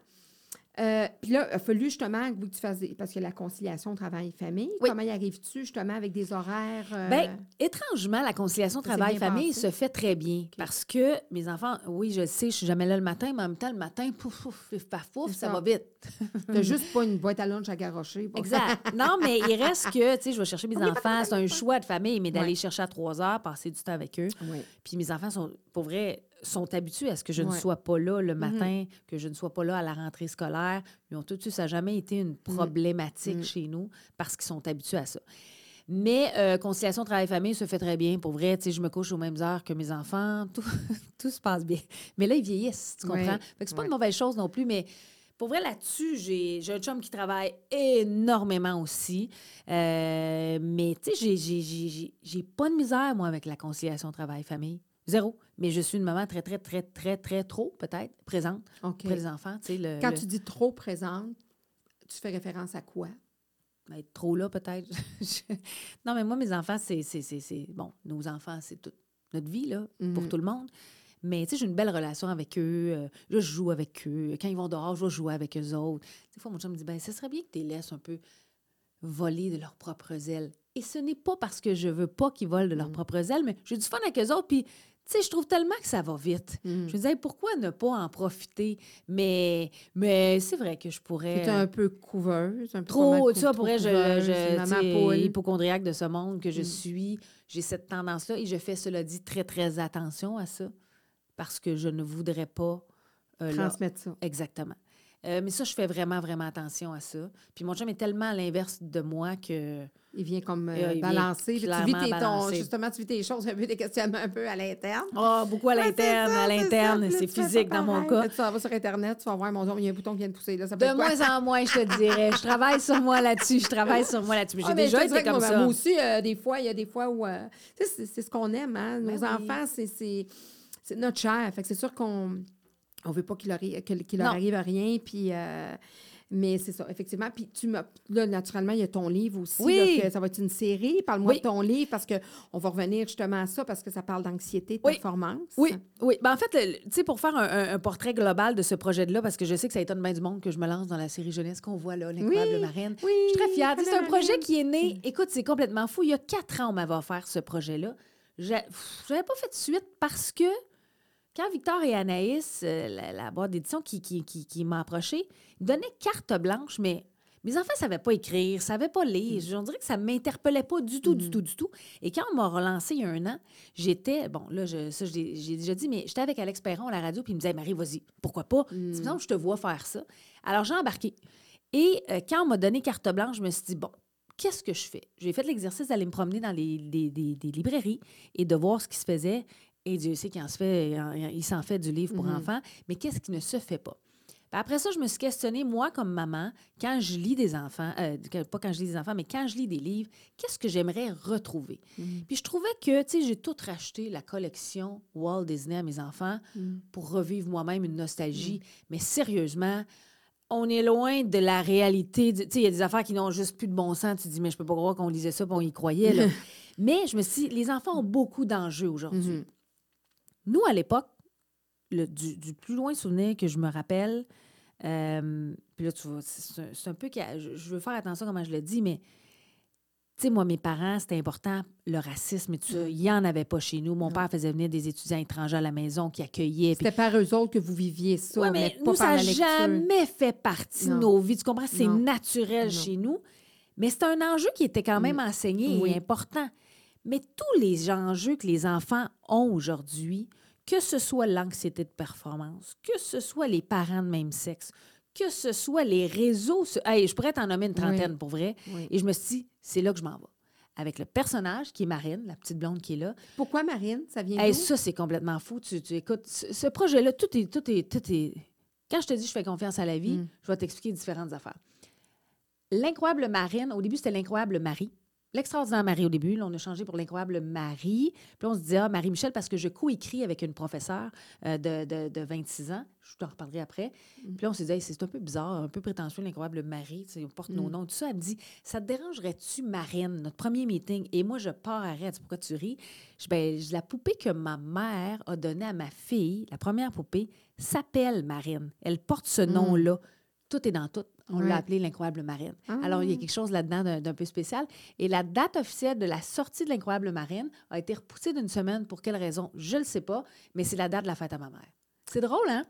Euh, Puis là, il a fallu justement que tu fasses des- parce que la conciliation travail-famille, Oui. comment y arrives-tu justement avec des horaires? euh, Ben, étrangement, la conciliation travail-famille bien se fait très bien parce que mes enfants, oui, je le sais, je suis jamais là le matin, mais en même temps, le matin, pouf, pouf, pif, paf, pouf, ça ça. va vite. t'as juste pas une boîte à lunch à garrocher. Bon. Exact. Non, mais il reste que, tu sais, je vais chercher mes enfants, c'est un choix de famille, mais d'aller Ouais. chercher à 3 heures, passer du temps avec eux. Oui. Puis mes enfants sont, pour vrai, sont habitués à ce que je ne sois pas là Mm-hmm. le matin, que je ne sois pas là à la rentrée scolaire. Ils ont tout su, ça n'a jamais été une problématique Mm. chez nous parce qu'ils sont habitués à ça. Mais euh, conciliation travail-famille se fait très bien. Pour vrai, je me couche aux mêmes heures que mes enfants. Tout, tout se passe bien. Mais là, ils vieillissent, tu comprends? Que c'est pas Ouais. une mauvaise chose non plus, mais pour vrai, là-dessus, j'ai un chum qui travaille énormément aussi. Euh, mais, tu sais, j'ai pas de misère, moi, avec la conciliation travail-famille. Zéro. Mais je suis une maman très, très, très, très, très trop, peut-être, présente OK. auprès des enfants. Le, Quand le- tu dis trop présente, tu fais référence à quoi? ben, être trop là, peut-être. Non, mais moi, mes enfants, c'est. Bon, nos enfants, c'est toute notre vie, là, pour Mhm. tout le monde. Mais, tu sais, j'ai une belle relation avec eux. euh, là, je joue avec eux. Quand ils vont dehors, je vais jouer avec eux autres. Des fois, mon chum me dit, ben, ce serait bien que tu les laisses un peu voler de leurs propres ailes. Et ce n'est pas parce que je veux pas qu'ils volent de leurs Mhm. propres ailes, mais j'ai du fun avec eux autres. Puis, tu sais, je trouve tellement que ça va vite. Mhm. Je me disais, pourquoi ne pas en profiter? Mais, mais c'est vrai que je pourrais. Tu es un peu couveuse, un peu Trop, tu vois, trop pour vrai, je, je- hypochondriaque de ce monde que je Mm. suis, j'ai cette tendance-là et je fais, cela dit, très, très attention à ça parce que je ne voudrais pas euh, Transmettre ça. Exactement. Euh, mais ça, je fais vraiment, vraiment attention à ça. Puis mon chum est tellement à l'inverse de moi que... Il vient comme euh, Euh, il vient balancer. Puis Tu vis tes, ton, justement, tu vis tes choses, un peu des questionnements un peu à l'interne. Oh, beaucoup à l'interne, à l'interne, c'est physique dans mon cas. Tu vas sur Internet, tu vas voir, mon Dieu, il y a un bouton qui vient de pousser. Là, ça peut De moins en moins, je te dirais. Je travaille sur moi là-dessus. Je travaille sur moi là-dessus. J'ai Ah, mais déjà été comme moi, ça. Moi aussi, euh, des fois, il y a des fois où. tu sais, c'est ce qu'on aime, hein? Nos Ben oui. enfants, c'est notre chair. Fait que c'est sûr qu'on on veut pas qu'il leur, arrive rien. Puis. euh, mais c'est ça, effectivement. Puis tu. Là, naturellement, il y a ton livre aussi. Oui. là, que ça va être une série. Parle-moi Oui. de ton livre parce qu'on va revenir justement à ça parce que ça parle d'anxiété, de Oui. performance. Oui, oui. Ben, en fait, tu sais, pour faire un, portrait global de ce projet-là, parce que je sais que ça étonne bien du monde que je me lance dans la série jeunesse qu'on voit là, l'incroyable marraine. Oui. Je suis très fière. C'est un projet qui est né. Écoute, c'est complètement fou. Il y a quatre ans, on m'avait offert ce projet-là. J'avais pas fait de suite parce que quand Victor et Anaïs, euh, la, la boîte d'édition qui, qui, qui, qui m'a approché, ils donnaient carte blanche, mais mes enfants ne savaient pas écrire, ne savaient pas lire. On dirait que ça ne m'interpellait pas du tout, du tout, du tout. Et quand on m'a relancé il y a un an, j'étais, bon, là, je, ça, je j'ai déjà dit, mais j'étais avec Alex Perron à la radio, puis il me disait, Marie, vas-y, pourquoi pas? Mm. Semble que je te vois faire ça. Alors, j'ai embarqué. Et euh, quand on m'a donné carte blanche, je me suis dit, bon, qu'est-ce que je fais? J'ai fait l'exercice d'aller me promener dans les, librairies et de voir ce qui se faisait. Et Dieu sait qu'il en se fait, il s'en fait du livre pour Mhm. enfants, mais qu'est-ce qui ne se fait pas? Après ça, je me suis questionnée, moi, comme maman, quand je lis des enfants, euh, pas quand je lis des enfants, mais quand je lis des livres, qu'est-ce que j'aimerais retrouver? Mhm. Puis je trouvais que, tu sais, j'ai tout racheté la collection Walt Disney à mes enfants Mhm. pour revivre moi-même une nostalgie. Mais sérieusement, on est loin de la réalité. Tu sais, il y a des affaires qui n'ont juste plus de bon sens. Tu te dis, mais je peux pas croire qu'on lisait ça et on y croyait. là. mais je me suis dit, les enfants ont beaucoup d'enjeux aujourd'hui. Nous, à l'époque, du, du plus loin souvenir que je me rappelle, Euh, puis là, tu vois, c'est un- peu... que- Je veux faire attention comment je le dis, mais... Tu sais, moi, mes parents, c'était important, le racisme et tout ça. Il n'y en avait pas chez nous. Mon père faisait venir des étudiants étrangers à la maison qui accueillaient. C'était par eux autres que vous viviez ça, Ouais, mais, nous, ça n'a jamais fait partie de nos vies. Tu comprends? C'est naturel Non. chez nous. Mais c'est un enjeu qui était quand même enseigné Oui. et important. Mais tous les enjeux que les enfants ont aujourd'hui, que ce soit l'anxiété de performance, que ce soit les parents de même sexe, que ce soit les réseaux... Hey, je pourrais t'en nommer une trentaine pour vrai. Oui. Et je me suis dit, c'est là que je m'en vais. Avec le personnage qui est Marine, la petite blonde qui est là, Pourquoi Marine? Ça vient Hey, ça, c'est complètement fou. Tu, tu écoutes, ce, ce projet-là, tout est, tout, est, tout est. Quand je te dis je fais confiance à la vie, Mm. je vais t'expliquer différentes affaires. L'incroyable Marine, au début, c'était l'incroyable Marie. L'extraordinaire Marie au début, là, on a changé pour l'incroyable Marie. Puis on se dit, ah, Marie-Michel, parce que je coécris avec une professeure euh, de, de, de 26 ans. Je t'en reparlerai après. Puis là, on s'est dit, Hey, c'est un peu bizarre, un peu prétentieux, l'incroyable Marie. Tu sais, on porte nos Mm. noms, tout ça. Elle me dit, ça te dérangerait-tu, Marine, notre premier meeting? Et moi, je pars arrête. Pourquoi tu ris? Je, ben, je- la poupée que ma mère a donnée à ma fille, la première poupée, s'appelle Marine. Elle porte ce nom-là. Tout est dans tout. On l'a appelée l'incroyable Marine. Ah. Alors, il y a quelque chose là-dedans d'un d'un peu spécial. Et la date officielle de la sortie de l'incroyable Marine a été repoussée d'une semaine. Pour quelle raison? Je ne le sais pas, mais c'est la date de la fête à ma mère. C'est drôle, hein?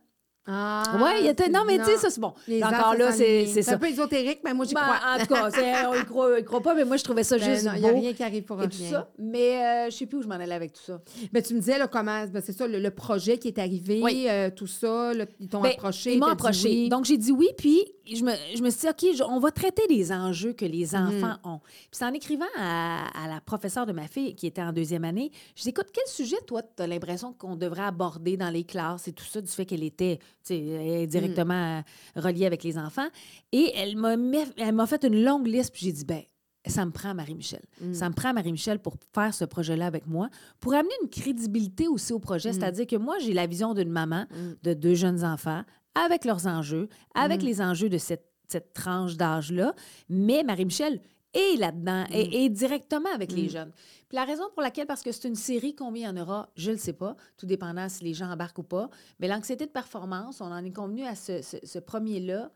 Ah, ouais, il était. Non, mais tu sais, ça, c'est bon. Les Encore là, c'est ça. un peu ésotérique, mais moi, j'y Ben, crois. en tout cas, on y croit, y croit pas, mais moi, je trouvais ça Ben juste Il n'y a rien qui arrive pour et rien. tout ça. Mais euh, je sais plus où je m'en allais avec tout ça. Ben, tu me disais, là, comment, ben, c'est ça, le, le projet qui est arrivé, Oui. euh, tout ça, là, ils t'ont Ben, approché. Ils m'ont approché. oui. Donc, j'ai dit oui, puis je me, je me suis dit, OK, je- on va traiter les enjeux que les Mhm. enfants ont. Puis c'est en écrivant à, à la professeure de ma fille, qui était en deuxième année, je dis, écoute, quel sujet, toi, tu as l'impression qu'on devrait aborder dans les classes et tout ça, du fait qu'elle était sais, directement euh, reliée avec les enfants. Et elle m'a fait une longue liste, puis j'ai dit, ben ça me prend Marie-Michel. Mm. Ça me prend Marie-Michel pour faire ce projet-là avec moi, pour amener une crédibilité aussi au projet. C'est-à-dire que moi, j'ai la vision d'une maman Mm. de deux jeunes enfants avec leurs enjeux, avec Mm. les enjeux de cette, cette tranche d'âge-là. Mais Marie-Michel est là-dedans et, et directement avec les Mm. jeunes. Puis la raison pour laquelle, parce que c'est une série, combien il y en aura, je ne le sais pas, tout dépendant si les gens embarquent ou pas. Mais l'anxiété de performance, on en est convenu à ce, ce- ce premier-là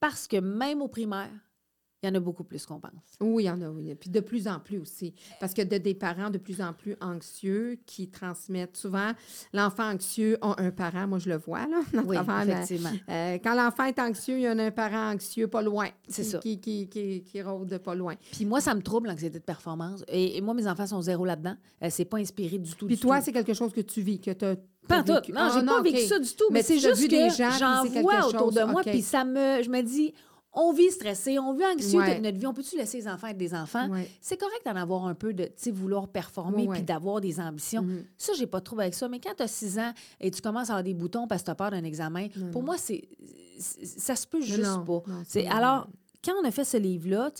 parce que même au primaire, il y en a beaucoup plus qu'on pense. Oui, il y en a, oui. Puis de plus en plus aussi. Parce que de, des parents de plus en plus anxieux qui transmettent souvent. L'enfant anxieux a un parent, moi je le vois, là. à Oui, la- effectivement. euh, quand l'enfant est anxieux, il y en a un parent anxieux pas loin. C'est ça. Qui, qui, qui, qui rôde pas loin. Puis moi, ça me trouble, l'anxiété de performance. Et, et moi, mes enfants sont zéro là-dedans. Euh, c'est pas inspiré du tout. Puis du toi, c'est quelque chose que tu vis, que tu as. Pas tout. Non, j'ai pas vécu ça du tout. Mais, Mais c'est juste vu que j'en vois autour chose, de moi. Puis ça me... Je me dis, on vit stressé, on vit anxieux Ouais. avec notre vie. On peut-tu laisser les enfants être des enfants? Ouais. C'est correct d'en avoir un peu de, tu sais, vouloir performer puis d'avoir des ambitions. Mhm. Ça, j'ai pas de trouble avec ça. Mais quand tu as 6 ans et tu commences à avoir des boutons parce que tu as peur d'un examen, pour moi, c'est ça se peut juste non, pas. non, alors quand on a fait ce livre-là,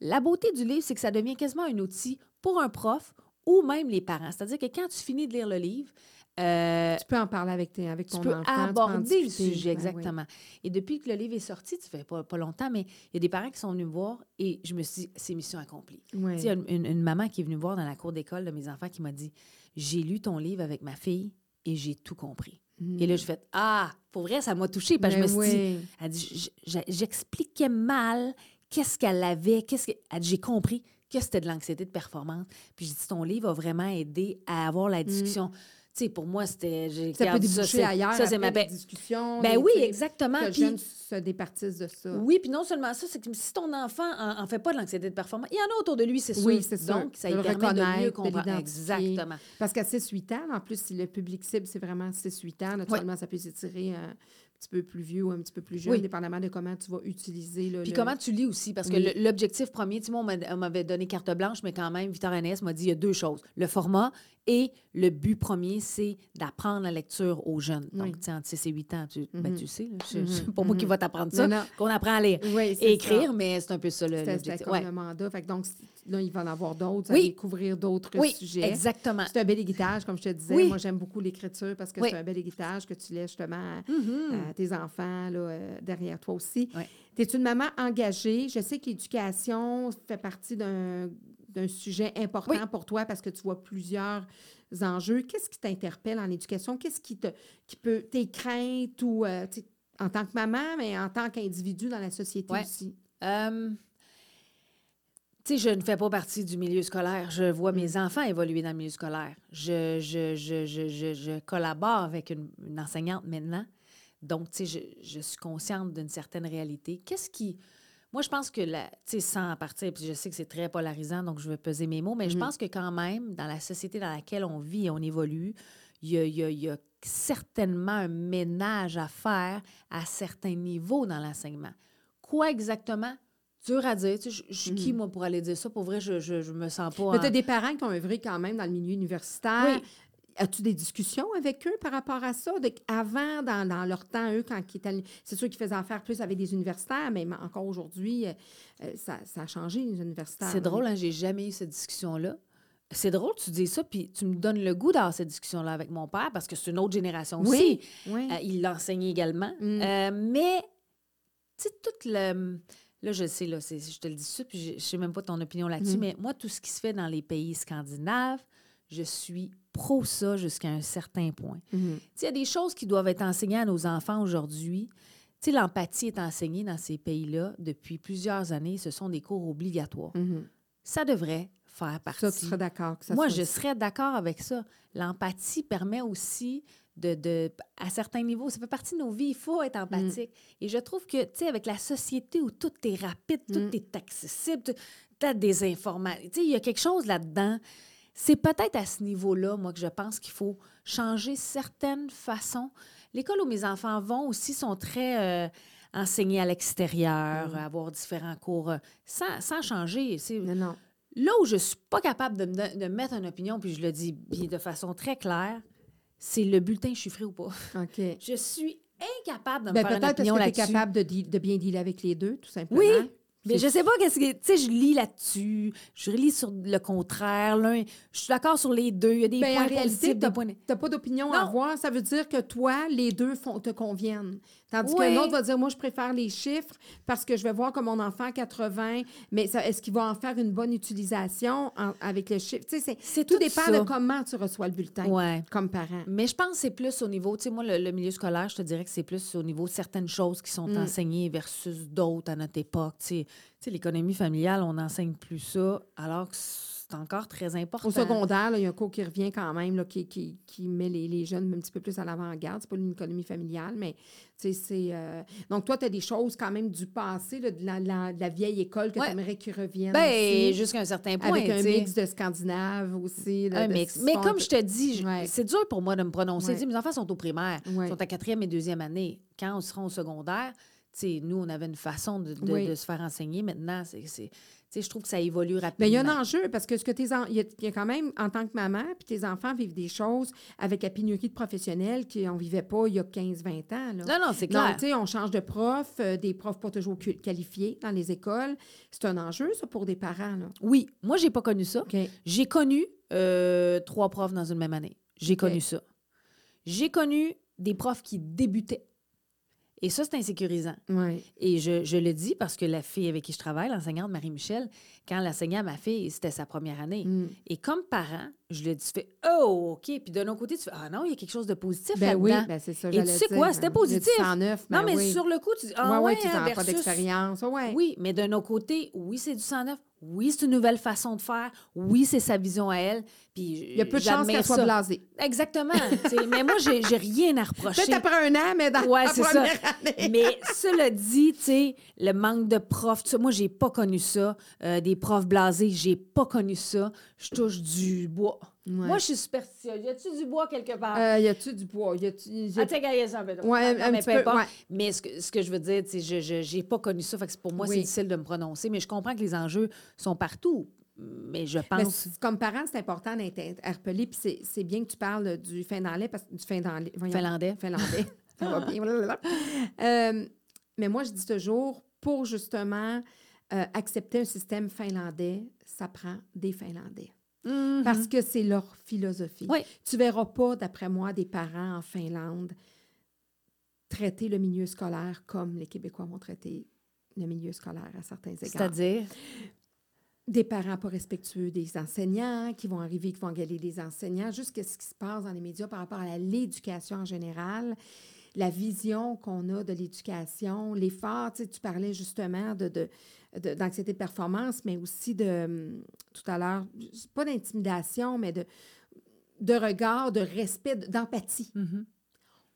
la beauté du livre, c'est que ça devient quasiment un outil pour un prof ou même les parents. C'est-à-dire que quand tu finis de lire le livre, euh, Tu peux en parler avec, tes, avec tu ton peux enfant. tu peux aborder le sujet, Ben exactement. Et depuis que le livre est sorti, ça fait pas, pas longtemps, mais il y a des parents qui sont venus me voir et je me suis dit, c'est mission accomplie. Ouais. Tu sais, Il y a une, maman qui est venue me voir dans la cour d'école de mes enfants qui m'a dit J'ai lu ton livre avec ma fille et j'ai tout compris. Mhm. Et là, je fais Ah, pour vrai, ça m'a touchée. Parce que je Ben me suis dit. Elle dit J'expliquais mal qu'est-ce qu'elle avait, qu'est-ce que. J'ai compris que c'était de l'anxiété de performance. Puis j'ai dit Ton livre a vraiment aidé à avoir la discussion. Tu sais, pour moi, c'était. Ça peut déboucher c'est- ailleurs. Ça, c'est ma après, ben, ben oui, exactement. Que Puis- se départissent de ça. oui, puis non seulement ça, c'est que si ton enfant en, en fait pas de l'anxiété de performance, il y en a autour de lui, c'est sûr. Oui, c'est sûr. Donc, ça lui permet de mieux comprendre. Exactement. Parce qu'à 6-8 ans, en plus, si le public cible, c'est vraiment 6-8 ans, naturellement, ça peut s'étirer euh, un petit peu plus vieux ou un petit peu plus jeune, Oui. dépendamment de comment tu vas utiliser. Là, Puis le- comment tu lis aussi? Parce que Oui. l'objectif premier, tu sais, on m'avait donné carte blanche, mais quand même, Victor Annès m'a dit il y a deux choses. Le format et le but premier, c'est d'apprendre la lecture aux jeunes. Oui. Donc, tu sais, entre 6 et 8 ans, tu, ben, Mhm. tu sais, c'est Mhm. c'est pas moi qui Mhm. va t'apprendre ça, qu'on apprend à lire Oui, c'est et écrire, ça. mais c'est un peu ça l'objectif. Ouais. le mandat. Fait que donc, là, il va en avoir d'autres, Oui. découvrir d'autres sujets. exactement. C'est un bel héritage, comme je te disais. Oui. Moi, j'aime beaucoup l'écriture parce que c'est un bel héritage que tu laisses justement à, Mhm. à tes enfants là, euh, derrière toi aussi. Oui. Tu es une maman engagée. Je sais que l'éducation fait partie d'un d'un sujet important Oui. pour toi parce que tu vois plusieurs enjeux. Qu'est-ce qui t'interpelle en éducation? Qu'est-ce qui te qui peut tes craintes ou euh, En tant que maman, mais en tant qu'individu dans la société Ouais. aussi? Euh, tu sais, je ne fais pas partie du milieu scolaire. Je vois mes enfants évoluer dans le milieu scolaire. Je, je, je, je, je, je collabore avec une, une enseignante maintenant. Donc, tu sais, je suis consciente d'une certaine réalité. Qu'est-ce qui... Moi, je pense que, tu sais, sans partir, puis je sais que c'est très polarisant, donc je vais peser mes mots, mais je Mhm. pense que quand même, dans la société dans laquelle on vit et on évolue, il y a, il y a- il y a certainement un ménage à faire à certains niveaux dans l'enseignement. Quoi exactement? Dur à dire. Tu sais, je, suis qui, moi, pour aller dire ça? Pour vrai, je, je, je me sens pas... Mais en- tu as des parents qui ont œuvré quand même dans le milieu universitaire. Oui. As-tu des discussions avec eux par rapport à ça? De- avant, dans, dans leur temps, eux, quand ils étaient... C'est sûr qu'ils faisaient affaire plus avec des universitaires, mais encore aujourd'hui, euh, euh, ça, ça a changé, les universitaires. C'est drôle, hein, j'ai jamais eu cette discussion-là. C'est drôle, tu dis ça, puis tu me donnes le goût d'avoir cette discussion-là avec mon père, parce que c'est une autre génération aussi. Oui, oui. Euh, il l'enseignait également. Mm. Euh, mais, tu sais, tout le... Là, je sais, là, je te le dis ça, puis je, je sais même pas ton opinion là-dessus, Mm. mais moi, tout ce qui se fait dans les pays scandinaves, je suis pro ça jusqu'à un certain point. Mhm. Tu sais, Il y a des choses qui doivent être enseignées à nos enfants aujourd'hui. L'empathie est enseignée dans ces pays-là depuis plusieurs années. Ce sont des cours obligatoires. Mhm. Ça devrait faire partie. Ça, tu serais d'accord que ça Moi, soit- je serais d'accord avec ça. L'empathie permet aussi de, de- à certains niveaux, ça fait partie de nos vies, il faut être empathique. Et je trouve que, tu sais, avec la société où tout est rapide, tout Mm. est accessible, tu as des informations, tu sais, il y a quelque chose là-dedans. C'est peut-être à ce niveau-là, moi, que je pense qu'il faut changer certaines façons. L'école où mes enfants vont aussi sont très euh, enseignés à l'extérieur, Mm. avoir différents cours, euh, sans, sans changer. Non, non. Là où je suis pas capable de, me don- de mettre une opinion, puis je le dis de façon très claire, c'est le bulletin chiffré ou pas. OK. Je suis incapable de me Ben, faire une peut-être parce opinion que tu es là-dessus. capable de, de bien dealer avec les deux, tout simplement. Oui, mais je sais pas qu'est-ce que. Tu sais, je lis là-dessus, je lis sur le contraire. L'un, je suis d'accord sur les deux. Il y a des Ben, points en réalité, t'as points. pas d'opinion à avoir. Ça veut dire que toi, les deux font, te conviennent. Tandis Oui. qu'un autre va dire, moi, je préfère les chiffres parce que je vais voir que mon enfant a 80, mais est-ce qu'il va en faire une bonne utilisation en- avec le chiffre? Tu sais, c'est- tout tout dépend ça. de comment tu reçois le bulletin Ouais. comme parent. Mais je pense que c'est plus au niveau, tu sais, moi, le, le milieu scolaire, je te dirais que c'est plus au niveau de certaines choses qui sont Mm. enseignées versus d'autres à notre époque. Tu sais, l'économie familiale, on n'enseigne plus ça, alors que c'est encore très important. Au secondaire, il y a un cours qui revient quand même, là, qui, qui, qui met les, les jeunes un petit peu plus à l'avant-garde. C'est pas une économie familiale, mais c'est. euh, Donc, toi, tu as des choses quand même du passé, là, de, la, la- de la vieille école que Ouais. tu aimerais qu'ils reviennent. Ben, aussi, jusqu'à un certain point. avec un mix de scandinave aussi. là, Un mix. Mais comme je te dis, Ouais. c'est dur pour moi de me prononcer. Ouais. Mes enfants sont au primaire, sont à quatrième et deuxième année. Quand on sera au secondaire, nous, on avait une façon de, de- Oui. de se faire enseigner. Maintenant, c'est, c'est- tu sais, je trouve que ça évolue rapidement. Mais il y a un enjeu parce que ce que tes en- il y, a, il y a quand même, en tant que maman, puis tes enfants vivent des choses avec la pénurie de professionnels qu'on ne vivait pas il y a 15-20 ans. Là. Non, non, c'est Donc, clair. tu sais, on change de prof, euh, des profs pas toujours qualifiés dans les écoles. C'est un enjeu, ça, pour des parents. Là. Oui, moi, j'ai pas connu ça. J'ai connu euh, trois profs dans une même année. J'ai connu ça. J'ai connu des profs qui débutaient. Et ça, c'est insécurisant. Ouais. Et je, je le dis parce que la fille avec qui je travaille, l'enseignante Marie-Michel, quand elle enseignait à ma fille, c'était sa première année. Mm. Et comme parent, je le dis, tu fais Oh, OK. Puis d'un autre côté, tu fais Ah non, il y a quelque chose de positif Ben oui, ben c'est ça. Et tu sais dire. quoi, c'était du positif. 109, non, ben mais oui. sur le coup, tu dis Ah ouais, ouais, tu hein, n'as pas versus- d'expérience. Ouais. Oui, mais d'un autre côté, oui, c'est du 109. Oui, c'est une nouvelle façon de faire. Oui, c'est sa vision à elle. Puis Il y a peu de chances qu'elle soit ça. blasée. Exactement. mais moi, j'ai j'ai rien à reprocher. Peut-être après un an, mais dans Ouais, la c'est ça. première année. Mais cela dit, tu sais, le manque de profs, ça, moi, j'ai pas connu ça. Euh, des profs blasés, j'ai pas connu ça. Je touche du bois. Ouais. Moi, je suis superstitieuse. Y a-tu du bois quelque part? Euh, y a-tu du bois? Y a-tu... y a- Ah, ça un peu. Ouais, Non, un mais peu peu, importe. ouais. Mais ce que, ce que je veux dire, tu sais, je j'ai pas connu ça. Fait que pour moi, Oui. c'est difficile de me prononcer. Mais je comprends que les enjeux sont partout. Mais je pense... comme parent, c'est important d'être interpellé. Puis c'est- c'est bien que tu parles du finlandais, parce du finlandais. voyons. Finlandais. Finlandais. Ça va bien. Euh, mais moi, je dis toujours, pour justement euh, accepter un système finlandais, ça prend des Finlandais. Mhm. Parce que c'est leur philosophie. Oui. Tu verras pas, d'après moi, des parents en Finlande traiter le milieu scolaire comme les Québécois vont traiter le milieu scolaire à certains égards. C'est-à-dire... Des parents pas respectueux des enseignants, qui vont arriver, qui vont engueuler les enseignants, juste ce qui se passe dans les médias par rapport à l'éducation en général. la vision qu'on a de l'éducation, l'effort. Tu, sais, tu parlais justement de, de- d'anxiété de performance, mais aussi de, hum, tout à l'heure, pas d'intimidation, mais de, regard, de respect, de- d'empathie. Mhm. On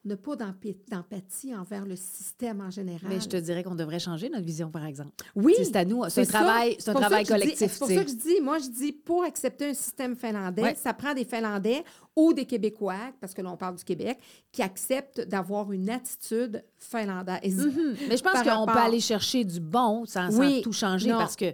n'a pas d'empathie envers le système en général. Mais je te dirais qu'on devrait changer notre vision, par exemple. oui, C'est à nous, c'est un travail, c'est un travail collectif. C'est pour ça que je dis, moi, je dis, pour accepter un système finlandais, Ouais. ça prend des Finlandais ou des Québécois, parce que là, on parle du Québec, qui acceptent d'avoir une attitude finlandaise. Mhm. Mais je pense qu'on peut aller chercher du bon sans, tout changer non. parce que.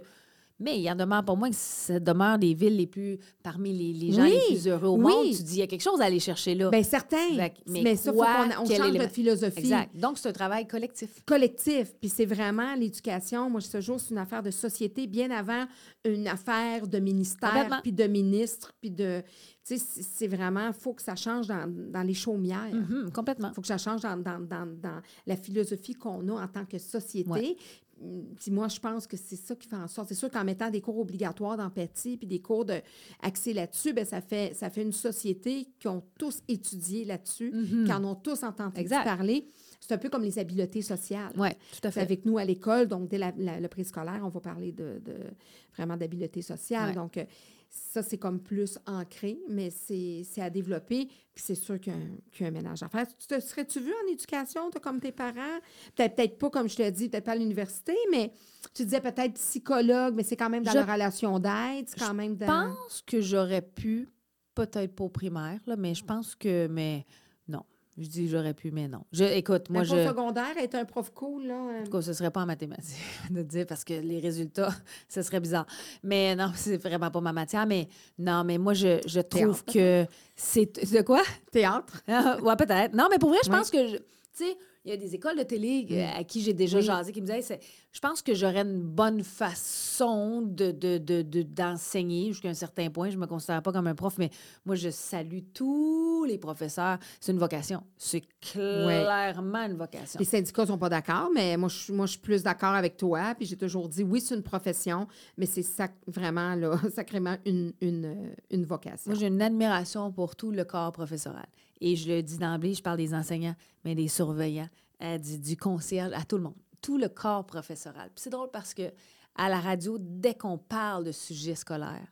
Mais il y en demeure pour moi que ça demeure les villes les plus. parmi les, les gens Oui, les plus heureux au oui. monde. Tu dis, il y a quelque chose à aller chercher là. Bien, certain. Mais, mais ça, faut quoi? qu'on on change notre philosophie. exact. Donc, c'est un travail collectif. collectif. Puis c'est vraiment l'éducation. Moi, ce jour, c'est une affaire de société bien avant une affaire de ministère, puis de ministre, puis de... Tu sais, c'est vraiment... Il faut que ça change dans, dans les chaumières. Mhm, complètement. Il faut que ça change dans, dans- dans- dans la philosophie qu'on a en tant que société. Ouais. Puis moi, je pense que c'est ça qui fait en sorte. C'est sûr qu'en mettant des cours obligatoires d'empathie puis des cours de axés là-dessus, ben ça fait ça fait une société qui ont tous étudié là-dessus, Mhm. qui en ont tous entendu Exact. parler. C'est un peu comme les habiletés sociales. Oui, tout à fait. avec nous à l'école, donc dès la- la- le préscolaire, on va parler de, de- vraiment d'habileté sociale. Ouais. Donc, euh, ça, c'est comme plus ancré, mais c'est à développer. Puis c'est sûr qu'il y, a un- qu'il y a un ménage à faire. Tu te serais-tu vu en éducation, toi, comme tes parents? Peut-être peut pas, comme je te dis, peut-être pas à l'université, mais tu disais peut-être psychologue, mais c'est quand même dans Je- la relation d'aide, c'est quand même Je dans... pense que j'aurais pu, peut-être pas au primaire, là, mais je pense que. Mais. Je dis j'aurais pu, mais non. Je, écoute, moi, je. secondaire, être un prof cool, là... euh, En tout cas, ce serait pas en mathématiques de dire parce que les résultats, ce serait bizarre. Mais non, c'est vraiment pas ma matière. Mais non, mais moi, je, je trouve Théâtre, que c'est. De quoi? Théâtre. Ouais, peut-être. Non, mais pour vrai, je pense que. Tu sais, il y a des écoles de télé euh, à qui j'ai déjà Oui. jasé qui me disaient je pense que j'aurais une bonne façon de, de, de- de- d'enseigner jusqu'à un certain point. Je me considère pas comme un prof, mais moi, je salue tous les professeurs. C'est une vocation. C'est clairement une vocation. Les syndicats sont pas d'accord, mais moi, je, suis- moi, je suis plus d'accord avec toi. Puis j'ai toujours dit, oui, c'est une profession, mais c'est sac- vraiment, là, sacrément une, une, euh, une vocation. Moi, j'ai une admiration pour tout le corps professoral. Et je le dis d'emblée, je parle des enseignants, mais des surveillants, euh, du, concierge, à tout le monde. Tout le corps professoral. C'est drôle parce que à la radio, dès qu'on parle de sujets scolaires,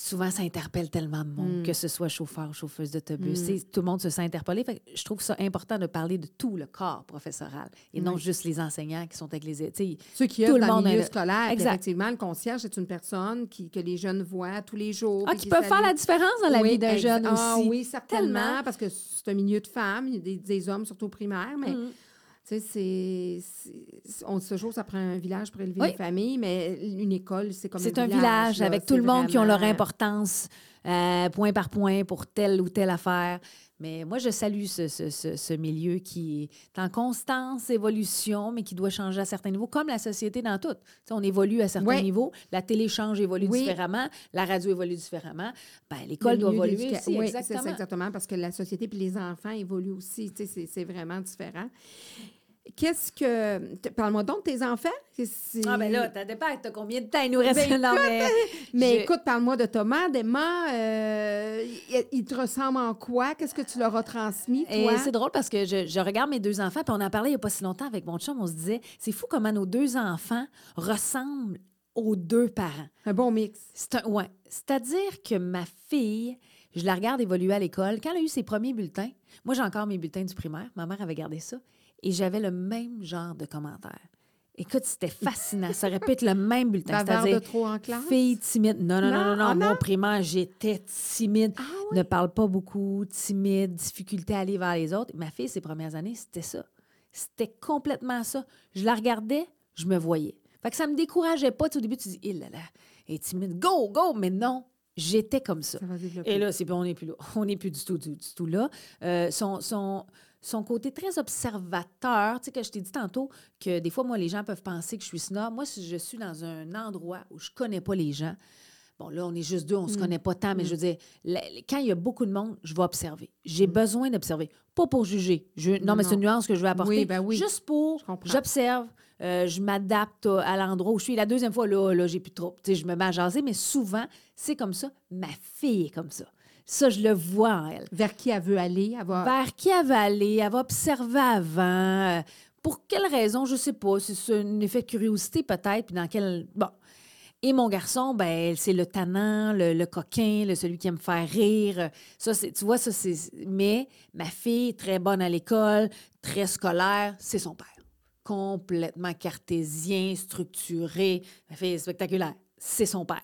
souvent ça interpelle tellement de monde, Mm. que ce soit chauffeur ou chauffeuse d'autobus. Mm. Tout le monde se sent interpellé. Fait je trouve ça important de parler de tout le corps professoral et non juste les enseignants qui sont avec les... sais, Ceux qui tout le dans monde milieu scolaire, Exact. effectivement, le concierge, c'est une personne qui, que les jeunes voient tous les jours. Ah, qui peuvent faire la différence dans la Oui, vie d'un jeune aussi. Ah oui, certainement, Tellement. parce que c'est un milieu de femmes, des, des hommes, surtout au primaire, mais Mm. Tu sais, c'est... On dit toujours, ça prend un village pour élever Oui. une famille, mais une école, c'est comme C'est un village là, avec tout le monde qui ont leur importance, euh, point par point, pour telle ou telle affaire. Mais moi, je salue ce, ce- ce- ce milieu qui est en constante évolution, mais qui doit changer à certains niveaux, comme la société dans tout. Tu sais, on évolue à certains niveaux. La télé change, évolue Oui. différemment. La radio évolue différemment. Ben, Le L'école doit évoluer aussi. Oui, c'est exactement. ça, exactement, parce que la société puis les enfants évoluent aussi. Tu sais, c'est- c'est vraiment différent. Qu'est-ce que... Parle-moi donc de tes enfants. Ah, ben là, t'as dépend, t'as combien de temps il nous reste? Ben, non, mais... Mais je- écoute, parle-moi de Thomas, d'Emma. euh, ils te ressemblent en quoi? Qu'est-ce que tu leur as transmis, Et c'est drôle parce que je, je regarde mes deux enfants, puis on en parlait il n'y a pas si longtemps avec mon chum. On se disait, c'est fou comment nos deux enfants ressemblent aux deux parents. Un bon mix. C'est un, ouais. C'est-à-dire que ma fille, je la regarde évoluer à l'école. Quand elle a eu ses premiers bulletins, moi j'ai encore mes bulletins du primaire, ma mère avait gardé ça, et j'avais le même genre de commentaires. Écoute, c'était fascinant. Ça aurait pu être le même bulletin. C'est-à-dire, fille timide. Non, non, non, Non, non, non. ah? Mon primaire, j'étais timide. Ah Ne parle pas beaucoup, timide, difficulté à aller vers les autres. Ma fille, ses premières années, c'était ça. C'était complètement ça. Je la regardais, je me voyais. Fait que ça me décourageait pas. Au début, tu dis, il là là, elle est timide, go, go. Mais non, j'étais comme ça. Et là, c'est on n'est plus là. On n'est plus du tout, du, du tout là. Euh, son, son, côté très observateur, tu sais, que je t'ai dit tantôt, que des fois, moi, les gens peuvent penser que je suis snob. Moi, si je suis dans un endroit où je connais pas les gens, bon, là, on est juste deux, on se Mm. connaît pas tant, mais Mm. je veux dire, la- quand il y a beaucoup de monde, je vais observer. J'ai besoin d'observer. Pas pour juger. Je- non, mais c'est une nuance que je veux apporter. Oui, ben oui. Juste pour, j'observe, euh, je m'adapte à à l'endroit où je suis. La deuxième fois, là, là j'ai plus trop. Tu sais, je me mets à jaser, mais souvent, c'est comme ça. Ma fille est comme ça. Ça, je le vois en elle. Vers qui elle veut aller? Elle va... Vers qui elle va aller? Elle va observer avant. Pour quelle raison? Je sais pas. C'est un effet de curiosité peut-être. Puis dans quel... Bon. Et mon garçon, ben, c'est le tannant, le, coquin, le, celui qui aime faire rire. Ça, c'est, tu vois, ça, c'est. Mais ma fille, très bonne à l'école, très scolaire, c'est son père. Complètement cartésien, structuré. Ma fille est spectaculaire. C'est son père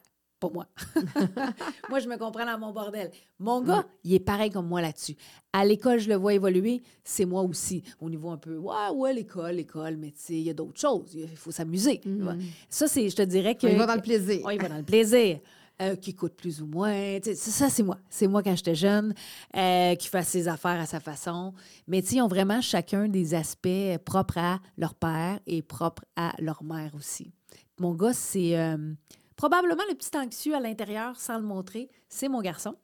moi. moi, je me comprends dans mon bordel. Mon gars, il est pareil comme moi là-dessus. À l'école, je le vois évoluer, c'est moi aussi. Au niveau un peu, ouais, ouais, l'école, l'école, mais tu sais, il y a d'autres choses. Il faut s'amuser. Mm-hmm. Ça, c'est, je te dirais que. il va dans le plaisir. il va dans le plaisir. Euh, qui coûte plus ou moins. ça, c'est moi. C'est moi quand j'étais jeune, euh, qui fait ses affaires à sa façon. Mais ils ont vraiment chacun des aspects propres à leur père et propres à leur mère aussi. Mon gars, c'est. Euh, Probablement le petit anxieux à l'intérieur, sans le montrer, c'est mon garçon.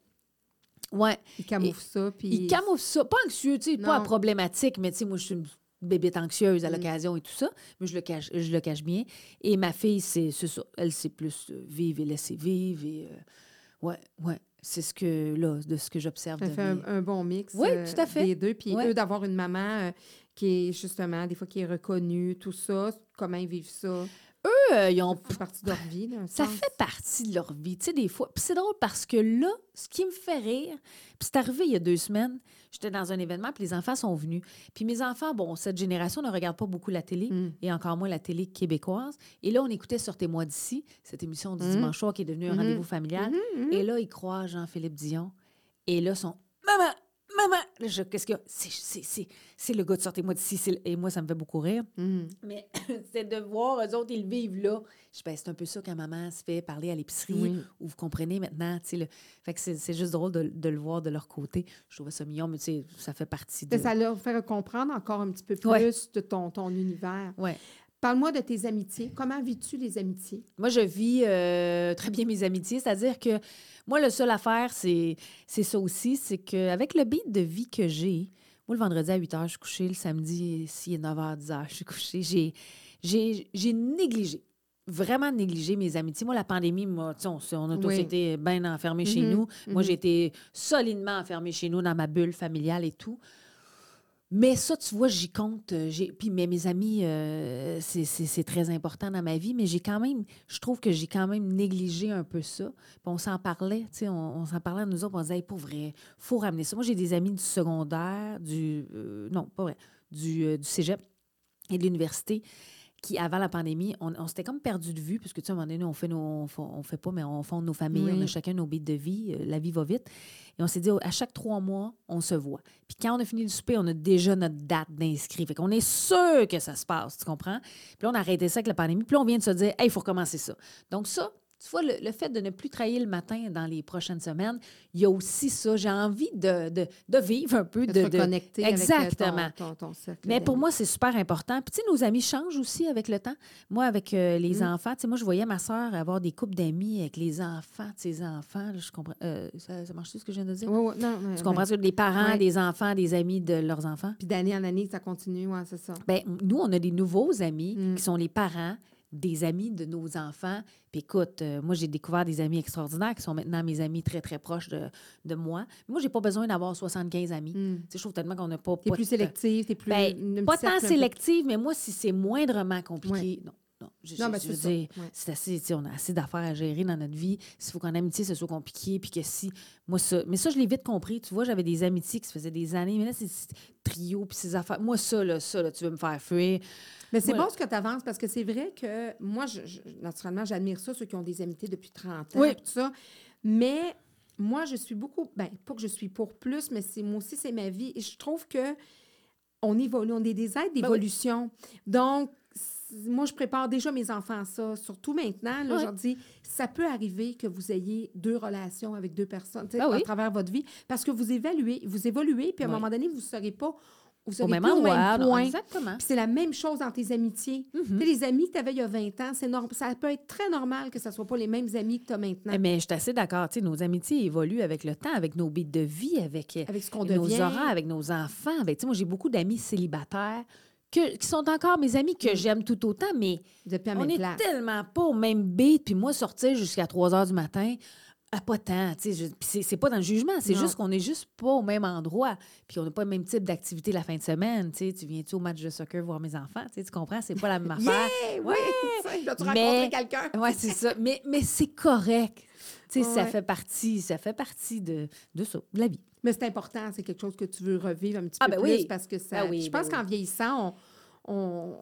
Ouais. Il camoufle ça. Puis... Il camoufle ça. Pas anxieux, tu sais, pas problématique, mais tu sais, moi, je suis une bébête anxieuse à mm. l'occasion et tout ça, mais je le cache, je le cache bien. Et ma fille, c'est ça. Elle, c'est plus euh, vivre et laisser vivre. Et, euh, ouais, ouais. C'est ce que, là, de ce que j'observe. Ça fait un, bon mix. Oui, tout à fait. Deux. Puis eux, d'avoir une maman euh, qui est justement, des fois, qui est reconnue, tout ça, comment ils vivent ça? Eux, euh, ils ont. Ça fait partie de leur vie. ça fait partie de leur vie, tu sais, des fois. Puis c'est drôle parce que là, ce qui me fait rire, puis c'est arrivé il y a deux semaines, j'étais dans un événement, puis les enfants sont venus. Puis mes enfants, bon, cette génération ne regarde pas beaucoup la télé, mm. et encore moins la télé québécoise. Et là, on écoutait Sortez-moi d'ici, cette émission du mm. dimanche soir qui est devenue un mm-hmm. rendez-vous familial. Mm-hmm, mm-hmm. Et là, ils croient Jean-Philippe Dion. Et là, sont Maman, maman, qu'est-ce qu'il y a? C'est le gars de sortez-moi d'ici. Et moi, ça me fait beaucoup rire. Mm. Mais c'est de voir eux autres, ils vivent là. Je ben, c'est un peu ça quand maman se fait parler à l'épicerie, ou vous comprenez maintenant. Le... Fait que c'est juste drôle de, de, le voir de leur côté. Je trouve ça mignon, mais ça fait partie de. Ça leur fait comprendre encore un petit peu plus de ton, ton univers. Ouais. Parle-moi de tes amitiés. Comment vis-tu les amitiés? Moi, je vis euh, très bien mes amitiés. C'est-à-dire que moi, le seul affaire, c'est, c'est ça aussi, c'est qu'avec le beat de vie que j'ai, moi, le vendredi à 8 h, je suis couchée. Le samedi, s'il est 9 h, 10 h, je suis couchée. J'ai, j'ai, j'ai négligé vraiment négligé mes amitiés. Moi, la pandémie, moi, on, on a tous été bien enfermés chez mm-hmm. nous. Moi, mm-hmm. j'ai été solidement enfermée chez nous dans ma bulle familiale et tout. Mais ça, tu vois, j'y compte. Euh, puis mes amis, euh, c'est très important dans ma vie, mais j'ai quand même, je trouve que j'ai quand même négligé un peu ça. Puis on s'en parlait, tu on, s'en parlait à nous autres, on disait, hey, pour vrai, faut ramener ça. Moi, j'ai des amis du secondaire, du, euh, non, pas vrai, du cégep et de l'université qui, avant la pandémie, on, s'était comme perdu de vue, parce que, tu sais, à un moment donné, on fait, nos, on, fait pas, mais on fonde nos familles, on a chacun nos bits de vie, la vie va vite. Et on s'est dit, à chaque trois mois, on se voit. Puis quand on a fini le souper, on a déjà notre date d'inscrit. Fait qu'on est sûr que ça se passe, tu comprends? Puis là, on a arrêté ça avec la pandémie. Puis là, on vient de se dire, hey, il faut recommencer ça. Donc, ça, tu vois, le, fait de ne plus travailler le matin dans les prochaines semaines, il y a aussi ça. J'ai envie de, de, de, vivre un peu, de, de reconnecter Exactement. avec ton, ton, cercle. Mais pour moi, c'est super important. Puis, tu sais, nos amis changent aussi avec le temps. Moi, avec euh, les mm. enfants, tu sais, moi, je voyais ma soeur avoir des couples d'amis avec les enfants de ses enfants. je comprends. Euh, ça, ça marche-tu ce que je viens de dire? Oui, oui. Non, tu comprends ça? Des parents, des enfants, des amis de leurs enfants. Puis d'année en année, ça continue, oui, c'est ça. Bien, nous, on a des nouveaux amis mm. qui sont les parents des amis de nos enfants. Puis écoute, euh, moi, j'ai découvert des amis extraordinaires qui sont maintenant mes amis très, très proches de, de moi. Moi, j'ai pas besoin d'avoir 75 amis. Hmm. Tu sais, je trouve tellement qu'on n'a pas... T'es plus sélective, t'es plus... Ben, pas tant sélective, mais moi, si c'est moindrement compliqué, non. Non, je, non, c'est assez, on a assez d'affaires à gérer dans notre vie. S'il faut qu'en amitié, ce soit compliqué, puis que si, moi, ça, mais ça, je l'ai vite compris. Tu vois, j'avais des amitiés qui se faisaient des années, mais là, c'est trio, puis ces affaires. Moi, ça, là, ça, là, tu veux me faire fuir. Mais c'est bon ce que tu avances parce que c'est vrai que moi, je, naturellement, j'admire ça, ceux qui ont des amitiés depuis 30 ans, tout ça. Mais moi, je suis beaucoup, ben, pas que je suis pour plus, mais c'est moi aussi, c'est ma vie. Et je trouve que on évolue, on est des aides ben d'évolution. Donc, moi, je prépare déjà mes enfants à ça, surtout maintenant. Là, Je leur dis, ça peut arriver que vous ayez deux relations avec deux personnes ben à travers votre vie parce que vous évaluez, vous évoluez, puis à un moment donné, vous ne serez pas vous au même endroit. point. Exactement. c'est la même chose dans tes amitiés. Mm-hmm. Les amis que tu avais il y a 20 ans, c'est ça peut être très normal que ce ne soit pas les mêmes amis que tu as maintenant. Mais je suis assez d'accord. Nos amitiés évoluent avec le temps, avec nos bits de vie, avec, avec ce nos devient. avec nos enfants. Avec, moi, j'ai beaucoup d'amis célibataires que, qui sont encore mes amis que mm. j'aime tout autant, mais on est tellement pas au même beat. Puis moi, sortir jusqu'à 3 heures du matin, Ah, pas tant, tu C'est pas dans le jugement, c'est juste qu'on n'est juste pas au même endroit. Puis on n'a pas le même type d'activité la fin de semaine, tu. Tu viens-tu au match de soccer voir mes enfants, tu tu comprends? C'est pas la même affaire. Yeah! Ouais. Oui! As-tu Mais- rencontré quelqu'un? Oui, c'est ça. Mais, mais c'est correct. Tu sais, ça Ouais. fait partie, ça fait partie de, de ça, de la vie. Mais c'est important, c'est quelque chose que tu veux revivre un petit Ah, peu ben plus oui. parce que ça. Ah oui, je ben pense oui. qu'en vieillissant, on, on,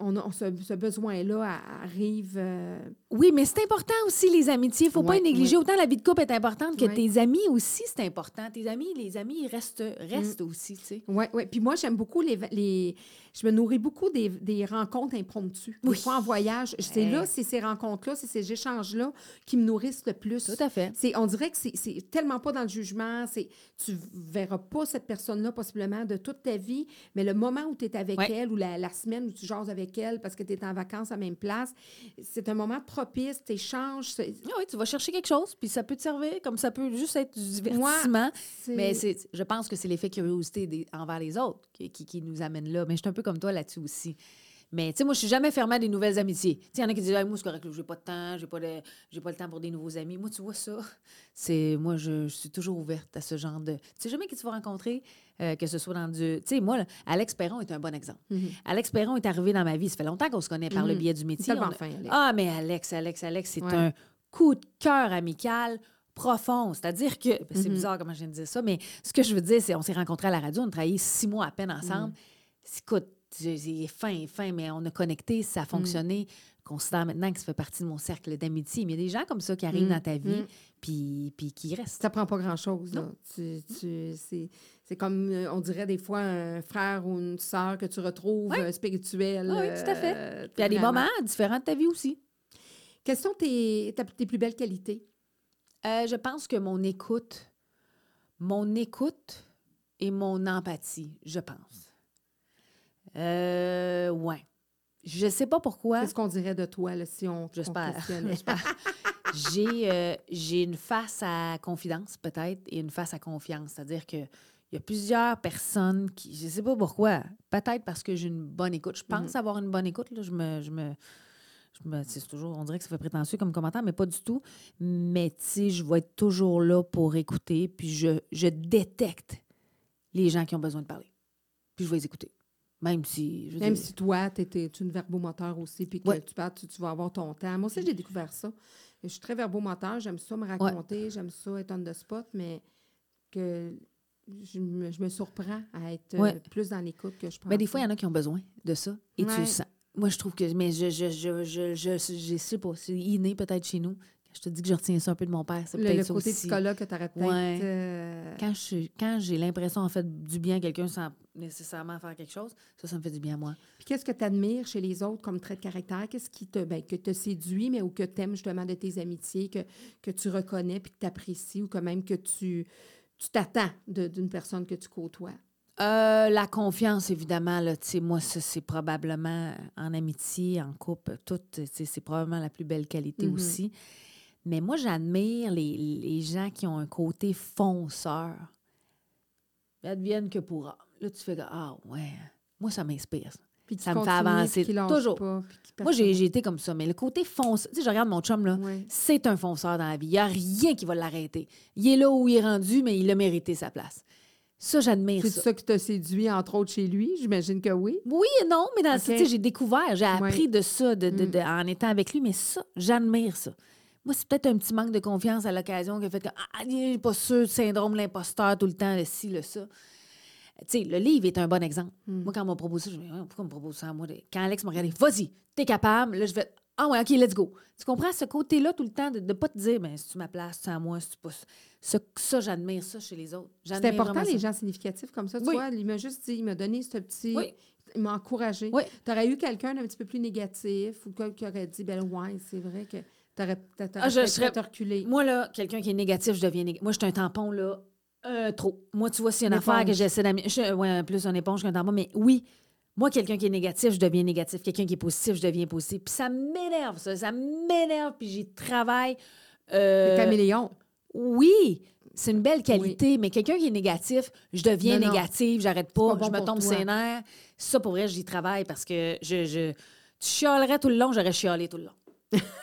on a ce, ce besoin-là arrive. euh, Oui, mais c'est important aussi, les amitiés. Il faut pas Ouais, les négliger. ouais. Autant la vie de couple est importante que Ouais. tes amis aussi, c'est important. Tes amis, les amis, ils restent, restent Mm. aussi, tu sais. Oui, oui. Puis moi, j'aime beaucoup les, les. Je me nourris beaucoup des, des rencontres impromptues. Des Oui. fois en voyage. C'est là, c'est ces rencontres-là, c'est ces échanges-là qui me nourrissent le plus. Tout à fait. On dirait que c'est, tellement pas dans le jugement. Tu verras pas cette personne-là possiblement de toute ta vie, mais le moment où tu es avec elle ou la, la semaine où tu jases avec elle parce que tu es en vacances à la même place, c'est un moment propice, tu échanges. Ah oui, tu vas chercher quelque chose, puis ça peut te servir, comme ça peut juste être du divertissement. Mais je pense que c'est l'effet curiosité des- envers les autres qui, qui, qui nous amène là. Mais je suis un peu comme toi là-dessus aussi. Mais tu sais, moi, je suis jamais fermée à des nouvelles amitiés. Tu sais, il y en a qui disent, Hey, moi, c'est correct, j'ai pas de temps, j'ai pas, de, j'ai pas le temps pour des nouveaux amis. Moi, tu vois ça, c'est, moi, je, je suis toujours ouverte à ce genre de. Tu sais jamais qui tu vas rencontrer, euh, que ce soit dans du. Tu sais, moi, là, Alex Perron est un bon exemple. Mhm. Alex Perron est arrivé dans ma vie. Ça fait longtemps qu'on se connaît par le Mhm. biais du métier. On Alex. ah, mais Alex, Alex, Alex, c'est Ouais. un coup de cœur amical profond. C'est-à-dire que, ben, c'est Mhm. bizarre comment je viens de dire ça, mais ce que je veux dire, c'est on s'est rencontrés à la radio, on a travaillé six mois à peine ensemble. Écoute, il est fin, il est fin, mais on a connecté, ça a fonctionné. Je considère maintenant que ça fait partie de mon cercle d'amitié. Mais il y a des gens comme ça qui arrivent Mhm. dans ta vie, Mhm. puis, puis qui restent. Ça prend pas grand-chose. Tu, tu- c'est, comme, euh, on dirait des fois, un frère ou une sœur que tu retrouves euh, spirituel. Oui, oui, tout à fait. euh, Puis il y a des moments différents de ta vie aussi. Quelles sont tes, tes plus belles qualités? Euh, je pense que mon écoute, mon écoute et mon empathie, je pense. Euh, ouais. Je sais pas pourquoi. Qu'est-ce qu'on dirait de toi là, si on J'espère. j'ai, euh, j'ai une face à confidence, peut-être, et une face à confiance. C'est-à-dire que il y a plusieurs personnes qui. Je sais pas pourquoi. Peut-être parce que j'ai une bonne écoute. Je pense Mhm. avoir une bonne écoute. Là. Je me. Je me je me- c'est toujours, on dirait que ça fait prétentieux comme commentaire, mais pas du tout. Mais tu sais, je vais être toujours là pour écouter, puis je, je détecte les gens qui ont besoin de parler. Puis je vais les écouter. Même si. Je Même dire- si toi, tu es, une verbomoteur aussi, puis que Ouais. tu parles, tu, tu vas avoir ton temps. Moi aussi, j'ai découvert ça. Je suis très verbomoteur, j'aime ça me raconter, j'aime ça être on the spot, mais que je me, je me surprends à être euh, Ouais. plus dans l'écoute que je pense. Mais des fois, il y en a qui ont besoin de ça. Et tu le sens. Moi, je trouve que. Mais je, je, je, je, je, je sais pas. C'est inné peut-être chez nous. Je te dis que je retiens ça un peu de mon père. C'est le, peut-être le côté aussi. psychologue que tu aurais peut-être. Ouais. euh, Quand, je, quand j'ai l'impression, en fait, du bien à quelqu'un sans nécessairement faire quelque chose, ça, ça me fait du bien à moi. Puis qu'est-ce que tu admires chez les autres comme trait de caractère? Qu'est-ce qui te, ben, que te séduit, mais ou que tu aimes justement de tes amitiés, que, que tu reconnais puis que tu apprécies ou que même que tu tu t'attends d'une personne que tu côtoies? Euh, la confiance, évidemment, là, moi, ça, c'est probablement en amitié, en couple, tout, c'est probablement la plus belle qualité Mhm. aussi. Mais moi, j'admire les, les gens qui ont un côté fonceur. Advienne que pourra. Là, tu fais ah, ouais, moi, ça m'inspire. ça. Puis Ça me fait avancer toujours. pas, Moi, j'ai été comme ça, mais le côté fonceur, tu sais, je regarde mon chum, là, c'est un fonceur dans la vie. Il n'y a rien qui va l'arrêter. Il est là où il est rendu, mais il a mérité sa place. Ça, j'admire C'est ça. ça qui t'a séduit, entre autres, chez lui? J'imagine que oui. Oui et non, mais dans OK. tu sais, j'ai découvert, j'ai appris de ça de, de- Mm. en étant avec lui, mais ça, j'admire ça. Moi, c'est peut-être un petit manque de confiance à l'occasion qui a fait que, ah, il n'est pas sûr, syndrome de l'imposteur tout le temps, le ci, le ça. Tu sais, le livre est un bon exemple. Mm. Moi, quand on m'a proposé ça, je me dis, pourquoi on me propose ça à moi? Quand Alex m'a regardé, vas-y, t'es capable, là, je vais, ah ouais, OK, let's go. Tu comprends ce côté-là tout le temps de ne pas te dire, mais c'est-tu ma place, c'est à moi, c'est pas. Ça, ça j'admire ça chez les autres. C'est important, les ça. gens significatifs comme ça. Tu Oui. vois, il m'a juste dit, il m'a donné ce petit. Oui. Il m'a encouragé. Oui. Tu aurais eu quelqu'un d'un petit peu plus négatif ou quelqu'un qui aurait dit, ben ouais, c'est vrai que Ah, je serais- reculer. Moi, là, quelqu'un qui est négatif, je deviens négatif. Moi, je suis un tampon, là, euh, trop. Moi, tu vois, a une Une affaire que j'essaie suis ouais, plus un éponge qu'un tampon, mais oui. Moi, quelqu'un qui est négatif, je deviens négatif. Quelqu'un qui est positif, je deviens positif. Puis ça m'énerve, ça. Ça m'énerve, puis j'y travaille. Euh, caméléon. oui, c'est une belle qualité, mais quelqu'un qui est négatif, je deviens Non, négative, j'arrête pas pas, bon je me tombe ses nerfs. Ça, pour vrai, j'y travaille parce que je, je, tu chialerais tout le long, j'aurais chialé tout le long.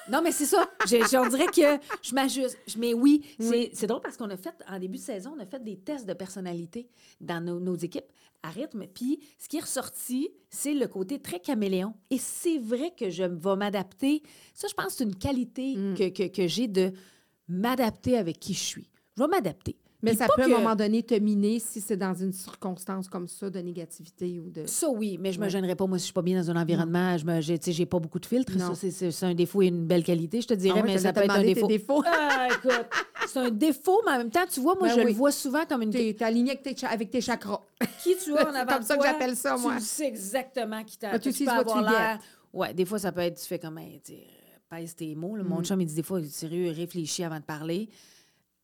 Non, mais c'est ça. Je, je- on dirait que je m'ajuste. Mais oui, c'est Oui. c'est drôle parce qu'on a fait, en début de saison, on a fait des tests de personnalité dans nos, nos équipes à rythme. Puis ce qui est ressorti, c'est le côté très caméléon. Et c'est vrai que je vais m'adapter. Ça, je pense que c'est une qualité Mm. que, que- que j'ai de m'adapter avec qui je suis. Je vais m'adapter. Mais Puis ça peut, que- à un moment donné, te miner si c'est dans une circonstance comme ça de négativité ou de... Ça, oui, mais je me Ouais. gênerais pas. Moi, si je suis pas bien dans un environnement, je me, j'ai, tu sais, j'ai pas beaucoup de filtres. Non. Ça, c'est, c'est- c'est un défaut et une belle qualité, je te dirais, Ah mais ça peut être un défaut. défauts. Ah, écoute, c'est un défaut, mais en même temps, tu vois, moi, Ben je oui. le vois souvent comme une. T'es t'es aligné avec tes, avec tes chakras. Qui tu as en C'est avant comme de ça que j'appelle ça, moi. Tu sais exactement qui t'a. You tu what avoir. Ouais, des fois, ça peut être, tu fais comme, tu sais, pèse tes mots. Mon Mm. chum, il dit des fois, sérieux, réfléchis avant de parler.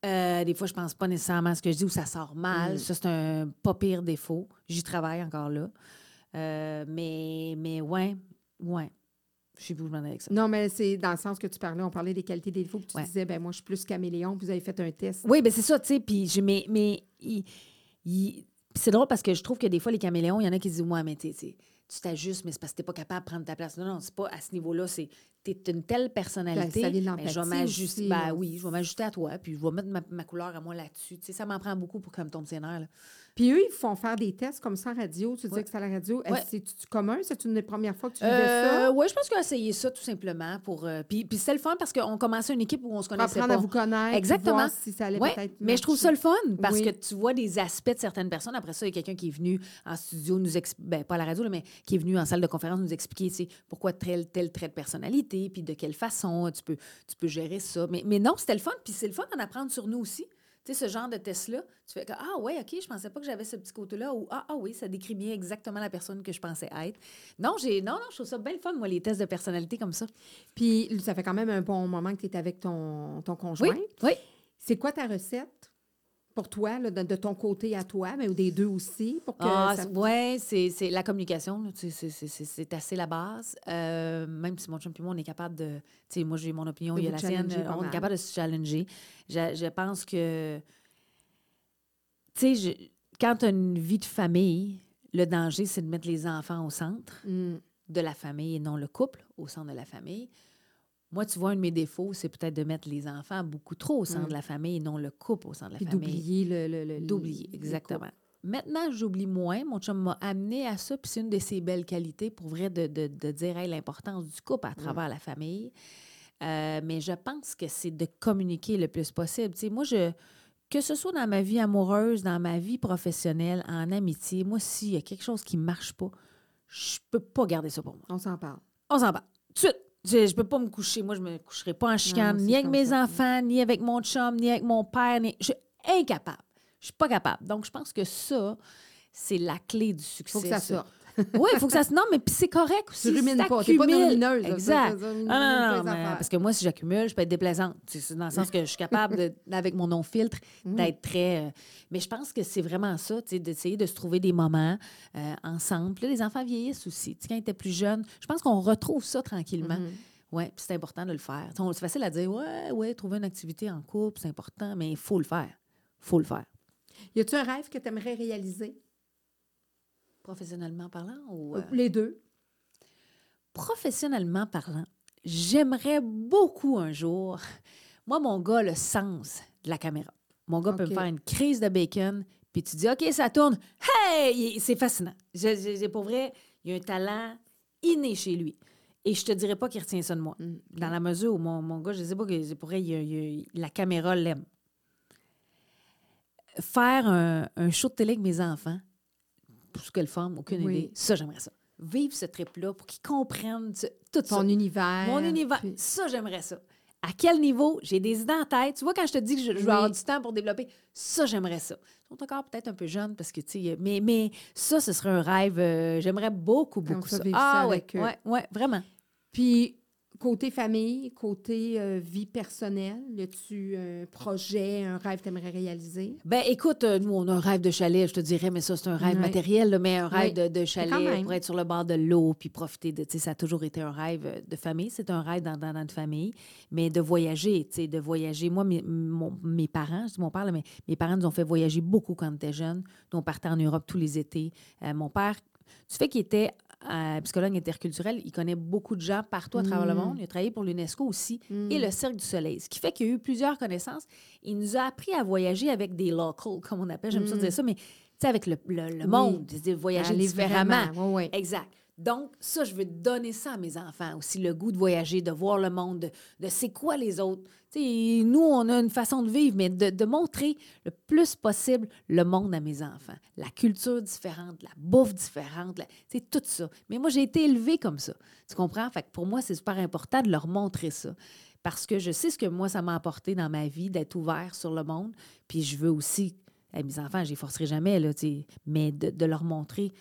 Euh, des fois, je pense pas nécessairement à ce que je dis ou ça sort mal. Mm. Ça, c'est un pas pire défaut. J'y travaille encore là. Euh, mais, mais ouais, ouais. Je sais plus où je m'en avec ça. Non, mais c'est dans le sens que tu parlais, on parlait des qualités des défauts, puis tu Ouais. disais, ben moi, je suis plus caméléon, puis vous avez fait un test. Oui, ben c'est ça, tu sais. Puis, mais, mais c'est drôle parce que je trouve que des fois, les caméléons, il y en a qui disent, ouais, mais tu sais, tu t'ajustes, mais c'est parce que t'es pas capable de prendre ta place. Non, non, c'est pas à ce niveau-là. C'est t'es une telle personnalité. Ben, ça vient de ben, je vais m'ajuster. Ben oui, je vais m'ajuster à toi, puis je vais mettre ma, ma couleur à moi là-dessus. Tu sais, ça m'en prend beaucoup pour que ça me tombe ses nerfs. Puis eux, ils font faire des tests comme ça en radio. Tu disais que c'est à la radio. Est-ce que C'est-tu commun? C'est une des premières fois que tu vivais Euh, ça? oui, je pense qu'il a essayé ça tout simplement. pour euh, Puis, c'était le fun parce qu'on commençait une équipe où on se connaissait apprendre pas. à vous connaître. Exactement. si ça allait peut-être mais je trouve ça le fun parce que tu vois des aspects de certaines personnes. Après ça, il y a quelqu'un qui est venu en studio nous expliquer, ben, pas à la radio, mais qui est venu en salle de conférence nous expliquer pourquoi tel, tel trait de personnalité, puis de quelle façon tu peux, tu peux gérer ça. Mais, mais non, c'était le fun, puis c'est le fun d'en apprendre sur nous aussi. Tu sais, ce genre de test-là, tu fais que, ah ouais, OK, je pensais pas que j'avais ce petit côté-là, ou ah, ah oui, ça décrit bien exactement la personne que je pensais être. Non, j'ai, non, non, je trouve ça bien le fun, moi, les tests de personnalité comme ça. Puis ça fait quand même un bon moment que tu es avec ton, ton conjoint. Oui, oui. C'est quoi ta recette pour toi, là, de, de ton côté à toi, mais ou des deux aussi, pour que Ah, ça... c'est- ouais, c'est c'est la communication, c'est- c'est- c'est c'est assez la base. Euh, même si mon chum et moi, on est capable de. Tu sais, moi, j'ai mon opinion, il y a la sienne, pas on est capable de se challenger. Je, je pense que. Tu sais, quand tu as une vie de famille, le danger, c'est de mettre les enfants au centre Hmm. de la famille et non le couple au centre de la famille. Moi, tu vois, un de mes défauts, c'est peut-être de mettre les enfants beaucoup trop au centre Mm. de la famille et non le couple au centre de la Puis famille. d'oublier le, le, le- D'oublier, exactement. Maintenant, j'oublie moins. Mon chum m'a amené à ça, puis c'est une de ses belles qualités pour vrai de, de, de dire hey, l'importance du couple à travers la famille. Euh, mais je pense que c'est de communiquer le plus possible. Tu sais, moi, je, que ce soit dans ma vie amoureuse, dans ma vie professionnelle, en amitié, moi, s'il y a quelque chose qui ne marche pas, je peux pas garder ça pour moi. On s'en parle. On s'en. Tout de suite. Je, je peux pas me coucher. Moi, je me coucherai pas en chicane, ni avec mes ça. enfants, ni avec mon chum, ni avec mon père. Ni... Je suis incapable. Je suis pas capable. Donc, je pense que ça, c'est la clé du succès. faut que ça sorte. Oui, il faut que ça se. Non, mais c'est correct aussi. Tu rumines pas. T'es pas là, Exact. Ah, non, non, parce que moi, si j'accumule, je peux être déplaisante. C'est dans le sens que je suis capable, de- avec mon non-filtre, d'être très. euh, mais je pense que c'est vraiment ça, d'essayer de se trouver des moments euh, ensemble. Puis là, les enfants vieillissent aussi. Quand ils étaient plus jeunes, je pense qu'on retrouve ça tranquillement. Mhm. Oui, puis c'est important de le faire. C'est facile à dire, ouais, ouais, trouver une activité en couple, c'est important, mais il faut le faire. Il faut le faire. Y a-tu un rêve que tu aimerais réaliser? Professionnellement parlant ou. euh, Les deux. professionnellement parlant, j'aimerais beaucoup un jour. Moi, mon gars, le sens de la caméra. Mon gars peut me faire une crise de bacon, puis tu dis, OK, ça tourne. Hey! C'est fascinant. Pour vrai, il y a un talent inné chez lui. Et je te dirais pas qu'il retient ça de moi. Mm. Dans la mesure où mon, mon gars, je sais pas, que pour vrai, il la caméra l'aime. Faire un, un show de télé avec mes enfants, ce qu'elle forme, aucune Oui. idée, ça, j'aimerais ça. Vivre ce trip-là pour qu'ils comprennent ce- tout ça. Ton univers. Mon univers, puis- ça, j'aimerais ça. À quel niveau? J'ai des idées en tête. Tu vois, quand je te dis que je, je vais Oui. avoir du temps pour développer, ça, j'aimerais ça. Ils sont encore peut-être un peu jeunes parce que, tu sais, mais, mais ça, ce serait un rêve. euh, j'aimerais beaucoup, beaucoup ça, ça. Ah, ça ouais, avec eux. ouais, ouais, vraiment. Puis, côté famille, côté euh, vie personnelle, y tu un projet, un rêve que tu aimerais réaliser? Ben, écoute, euh, nous, on a un rêve de chalet, je te dirais, mais ça, c'est un rêve matériel, là, mais un rêve Oui. de, chalet pour être sur le bord de l'eau puis profiter de. Tu sais, ça a toujours été un rêve euh, de famille. C'est un rêve dans, dans notre famille, mais de voyager, tu sais, de voyager. Moi, mes, mon- mes parents, je mon père, là, mais mes parents nous ont fait voyager beaucoup quand on était jeunes. Nous, on partait en Europe tous les étés. Euh, mon père, du fait qu'il était euh, psychologue interculturel. Il connaît beaucoup de gens partout à travers le Mm. monde. Il a travaillé pour l'UNESCO aussi Mm. et le Cirque du Soleil. Ce qui fait qu'il a eu plusieurs connaissances. Il nous a appris à voyager avec des locals, comme on appelle. J'aime ça Mm. dire ça, mais tu sais, avec le, le- le Oui. monde, de voyager Aller différemment. ouais. Exact. Donc, ça, je veux donner ça à mes enfants aussi, le goût de voyager, de voir le monde, de, de c'est quoi les autres. Tu sais, nous, on a une façon de vivre, mais de, montrer le plus possible le monde à mes enfants. La culture différente, la bouffe différente, c'est tout ça. Mais moi, j'ai été élevée comme ça. Tu comprends? Fait que pour moi, c'est super important de leur montrer ça. Parce que je sais ce que moi, ça m'a apporté dans ma vie, d'être ouvert sur le monde. Puis je veux aussi, à mes enfants, je les forcerai jamais, là, mais de leur montrer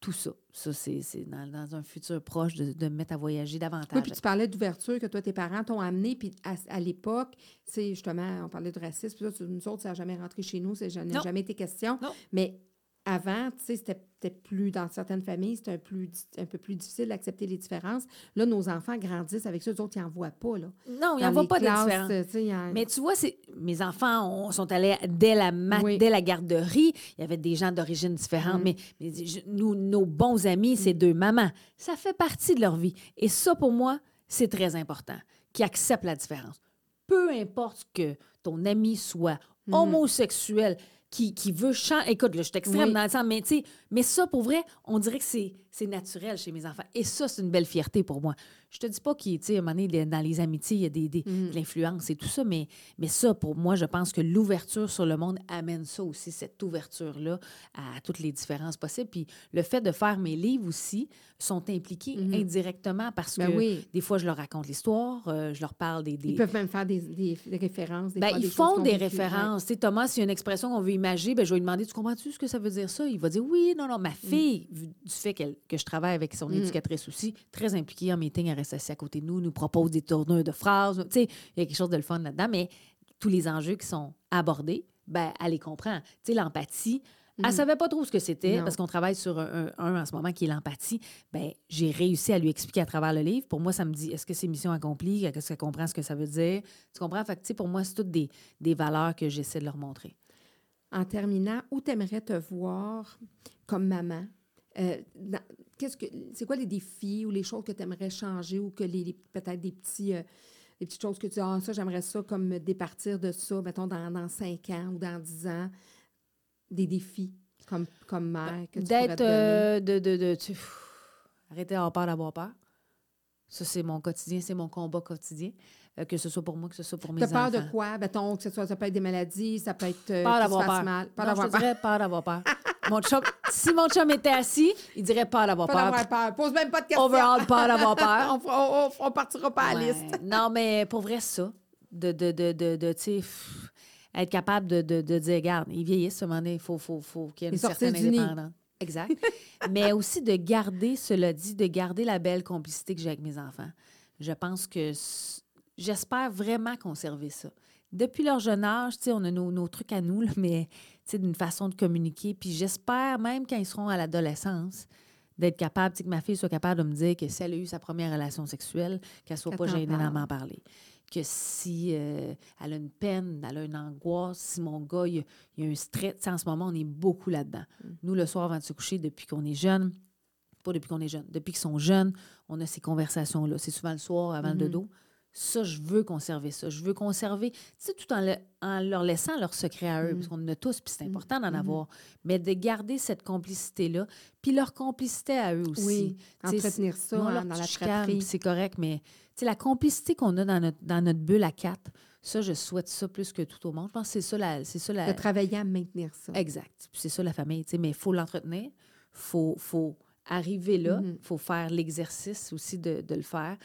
tout ça. Ça, c'est dans, dans un futur proche de, de me mettre à voyager davantage. Oui, puis tu parlais d'ouverture que toi, tes parents t'ont amené, puis à, à l'époque, c'est justement, on parlait de racisme, puis ça, nous autres, ça n'a jamais rentré chez nous, ça n'a jamais été question. Non. Mais avant, tu sais, c'était peut-être plus, dans certaines familles, c'était un, plus, di- un peu plus difficile d'accepter les différences. Là, nos enfants grandissent avec ça, eux autres, ils n'en voient pas, là. non, il n'y Dans en voit les pas de classes, en- Mais tu vois, mes enfants on- sont allés dès la, mat- Oui. dès la garderie. Il y avait des gens d'origine différente, Mm. mais, mais je- nous, nos bons amis, c'est deux mamans. Ça fait partie de leur vie. Et ça, pour moi, c'est très important, qu'ils acceptent la différence. Peu importe que ton ami soit Mhm. homosexuel, qui, qui veut changer. Écoute, là, je suis extrême Oui. dans le sens, mais, tu sais, mais ça, pour vrai, on dirait que c'est naturel chez mes enfants. Et ça, c'est une belle fierté pour moi. Je te dis pas qu'il, tu sais, à un moment donné, dans les amitiés, il y a des, des- Mhm. de l'influence et tout ça, mais, mais ça, pour moi, je pense que l'ouverture sur le monde amène ça aussi, cette ouverture-là à toutes les différences possibles. Puis le fait de faire mes livres aussi sont impliqués Mhm. indirectement parce Ben que oui. des fois, je leur raconte l'histoire, euh, je leur parle des... des- Ils peuvent même faire des, références. Des ben, fois, ils font des références. Tu sais, Thomas, s'il y a une expression qu'on veut imager, ben, je vais lui demander Tu comprends-tu ce que ça veut dire ça? Il va dire Oui, non, non. Ma fille, vu du fait que je travaille avec son Mm. éducatrice aussi, très impliquée en meeting, elle reste assise à côté de nous, nous propose des tourneurs de phrases. Tu sais, il y a quelque chose de le fun là-dedans, mais tous les enjeux qui sont abordés, ben, elle les comprend. Tu sais, l'empathie. Elle Mhm. savait pas trop ce que c'était parce qu'on travaille sur un, un- un en ce moment qui est l'empathie. Ben, j'ai réussi à lui expliquer à travers le livre. Pour moi, ça me dit est-ce que c'est mission accomplie? Est-ce qu'elle comprend ce que ça veut dire? Tu comprends? Fait que, tu sais, pour moi, c'est toutes des, des valeurs que j'essaie de leur montrer. En terminant, où t'aimerais te voir comme maman? Euh, qu'est-ce que c'est quoi les défis ou les choses que tu aimerais changer ou que les, les- peut-être des petits euh, des petites choses que tu dis ah ça j'aimerais ça comme me départir de ça mettons dans, dans 5 ans ou dans 10 ans des défis comme comme mère que tu pourrais te D'être. euh, de, de, de, tu- pff, arrêter d'avoir peur d'avoir peur. Ça, c'est mon quotidien, c'est mon combat quotidien. Euh, que ce soit pour moi, que ce soit pour mes T'as peur enfants. de quoi? Mettons, que ce soit, ça peut être des maladies, ça peut être euh, Peur d'avoir peur. mal. Peur d'avoir peur. peur d'avoir peur. mon chum, si mon chum était assis, il dirait peur d'avoir Pas peur. d'avoir peur. Pose même pas de questions. Overall, peur d'avoir peur. on, on, partira pas à la Ouais. liste. non, mais pour vrai, ça. De, de, de, de, de, tu sais, être capable de, de, de dire, regarde, ils vieillissent, à un moment donné, il faut, faut, faut qu'il y ait une certaine indépendance. Exact. mais aussi de garder, cela dit, de garder la belle complicité que j'ai avec mes enfants. Je pense que j'espère vraiment conserver ça. Depuis leur jeune âge, on a nos, nos trucs à nous, là, mais d'une façon de communiquer. Puis j'espère, même quand ils seront à l'adolescence, d'être capable, que ma fille soit capable de me dire que si elle a eu sa première relation sexuelle, qu'elle soit Qu'elle pas gênée d'en m'en parler. Que si euh, elle a une peine, elle a une angoisse, si mon gars, il y a, il y a un stress, en ce moment, on est beaucoup là-dedans. Mm. Nous, le soir, avant de se coucher, depuis qu'on est jeune, pas depuis qu'on est jeune, depuis qu'ils sont jeunes, on a ces conversations-là. C'est souvent le soir avant le dodo. Ça, je veux conserver ça. Je veux conserver, tu sais, tout en, le- en leur laissant leur secret à eux, Mhm. parce qu'on en a tous, puis c'est Mhm. important d'en Mhm. avoir. Mais de garder cette complicité-là, puis leur complicité à eux aussi. Oui, entretenir ça hein, dans la puis c'est correct, mais tu sais, la complicité qu'on a dans notre, dans notre bulle à quatre, ça, je souhaite ça plus que tout au monde. Je pense que c'est ça la. C'est ça la De travailler à maintenir ça. exact. C'est ça la famille, tu sais, mais il faut l'entretenir. Il faut, faut arriver là. Il Mhm. faut faire l'exercice aussi de, de le faire.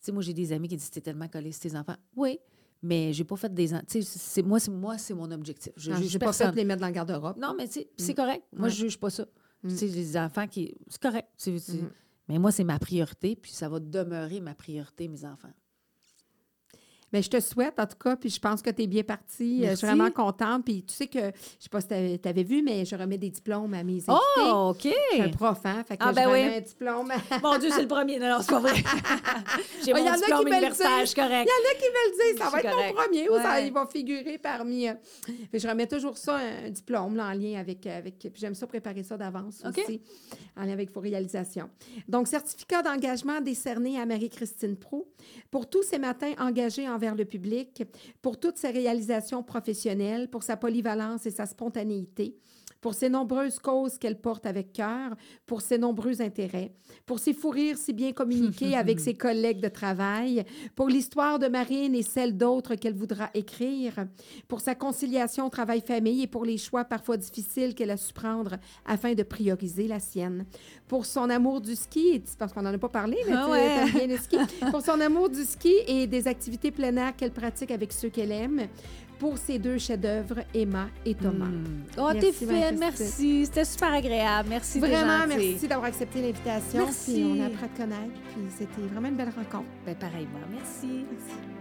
Tu sais, moi, j'ai des amis qui disent T'es tellement collé sur tes enfants. Oui, mais j'ai pas fait des. Tu sais, moi, c'est, moi, c'est mon objectif. Je j'ai pas fait les mettre dans le garde-robe. Non, mais tu sais, c'est correct. Moi, Ouais. je juge pas ça. Mm. Tu sais, les enfants qui. C'est correct. Mhm. Mais moi, c'est ma priorité, puis ça va demeurer ma priorité, mes enfants. Ben, je te souhaite, en tout cas, puis je pense que tu es bien partie. Euh, Je suis vraiment contente. Puis tu sais que, je sais pas si tu avais, vu, mais je remets des diplômes à mes invités. Oh, OK. Je suis un prof, hein? Fait que Ah, je ben oui. remets un diplôme. Mon Dieu, c'est le premier. Non, non, c'est pas vrai. J'ai Ah, y en mon diplôme universitaire, je correct. Il y en a qui veulent dire, ça Je va être correct. mon premier ou ça, il va figurer parmi. euh, je remets toujours ça, un diplôme là, en lien avec. avec puis j'aime ça préparer ça d'avance aussi, en lien avec vos réalisations. Donc, certificat d'engagement décerné à Marie-Christine Pro pour tous ces matins engagés envers le public, pour toutes ses réalisations professionnelles, pour sa polyvalence et sa spontanéité pour ses nombreuses causes qu'elle porte avec cœur, pour ses nombreux intérêts, pour ses fous rires si bien communiqués avec ses collègues de travail, pour l'histoire de Marine et celle d'autres qu'elle voudra écrire, pour sa conciliation travail-famille et pour les choix parfois difficiles qu'elle a su prendre afin de prioriser la sienne, pour son amour du ski, parce qu'on n'en a pas parlé, mais Ah ouais. bien le ski, pour son amour du ski et des activités plein air qu'elle pratique avec ceux qu'elle aime, pour ses deux chefs-d'œuvre, Emma et Thomas. Hmm. Oh, t'es fine, merci. C'était super agréable. Merci, Vraiment, merci d'avoir accepté l'invitation. Merci. Puis on apprend à te connaître. Puis c'était vraiment une belle rencontre. Ben, pareillement, merci. Merci.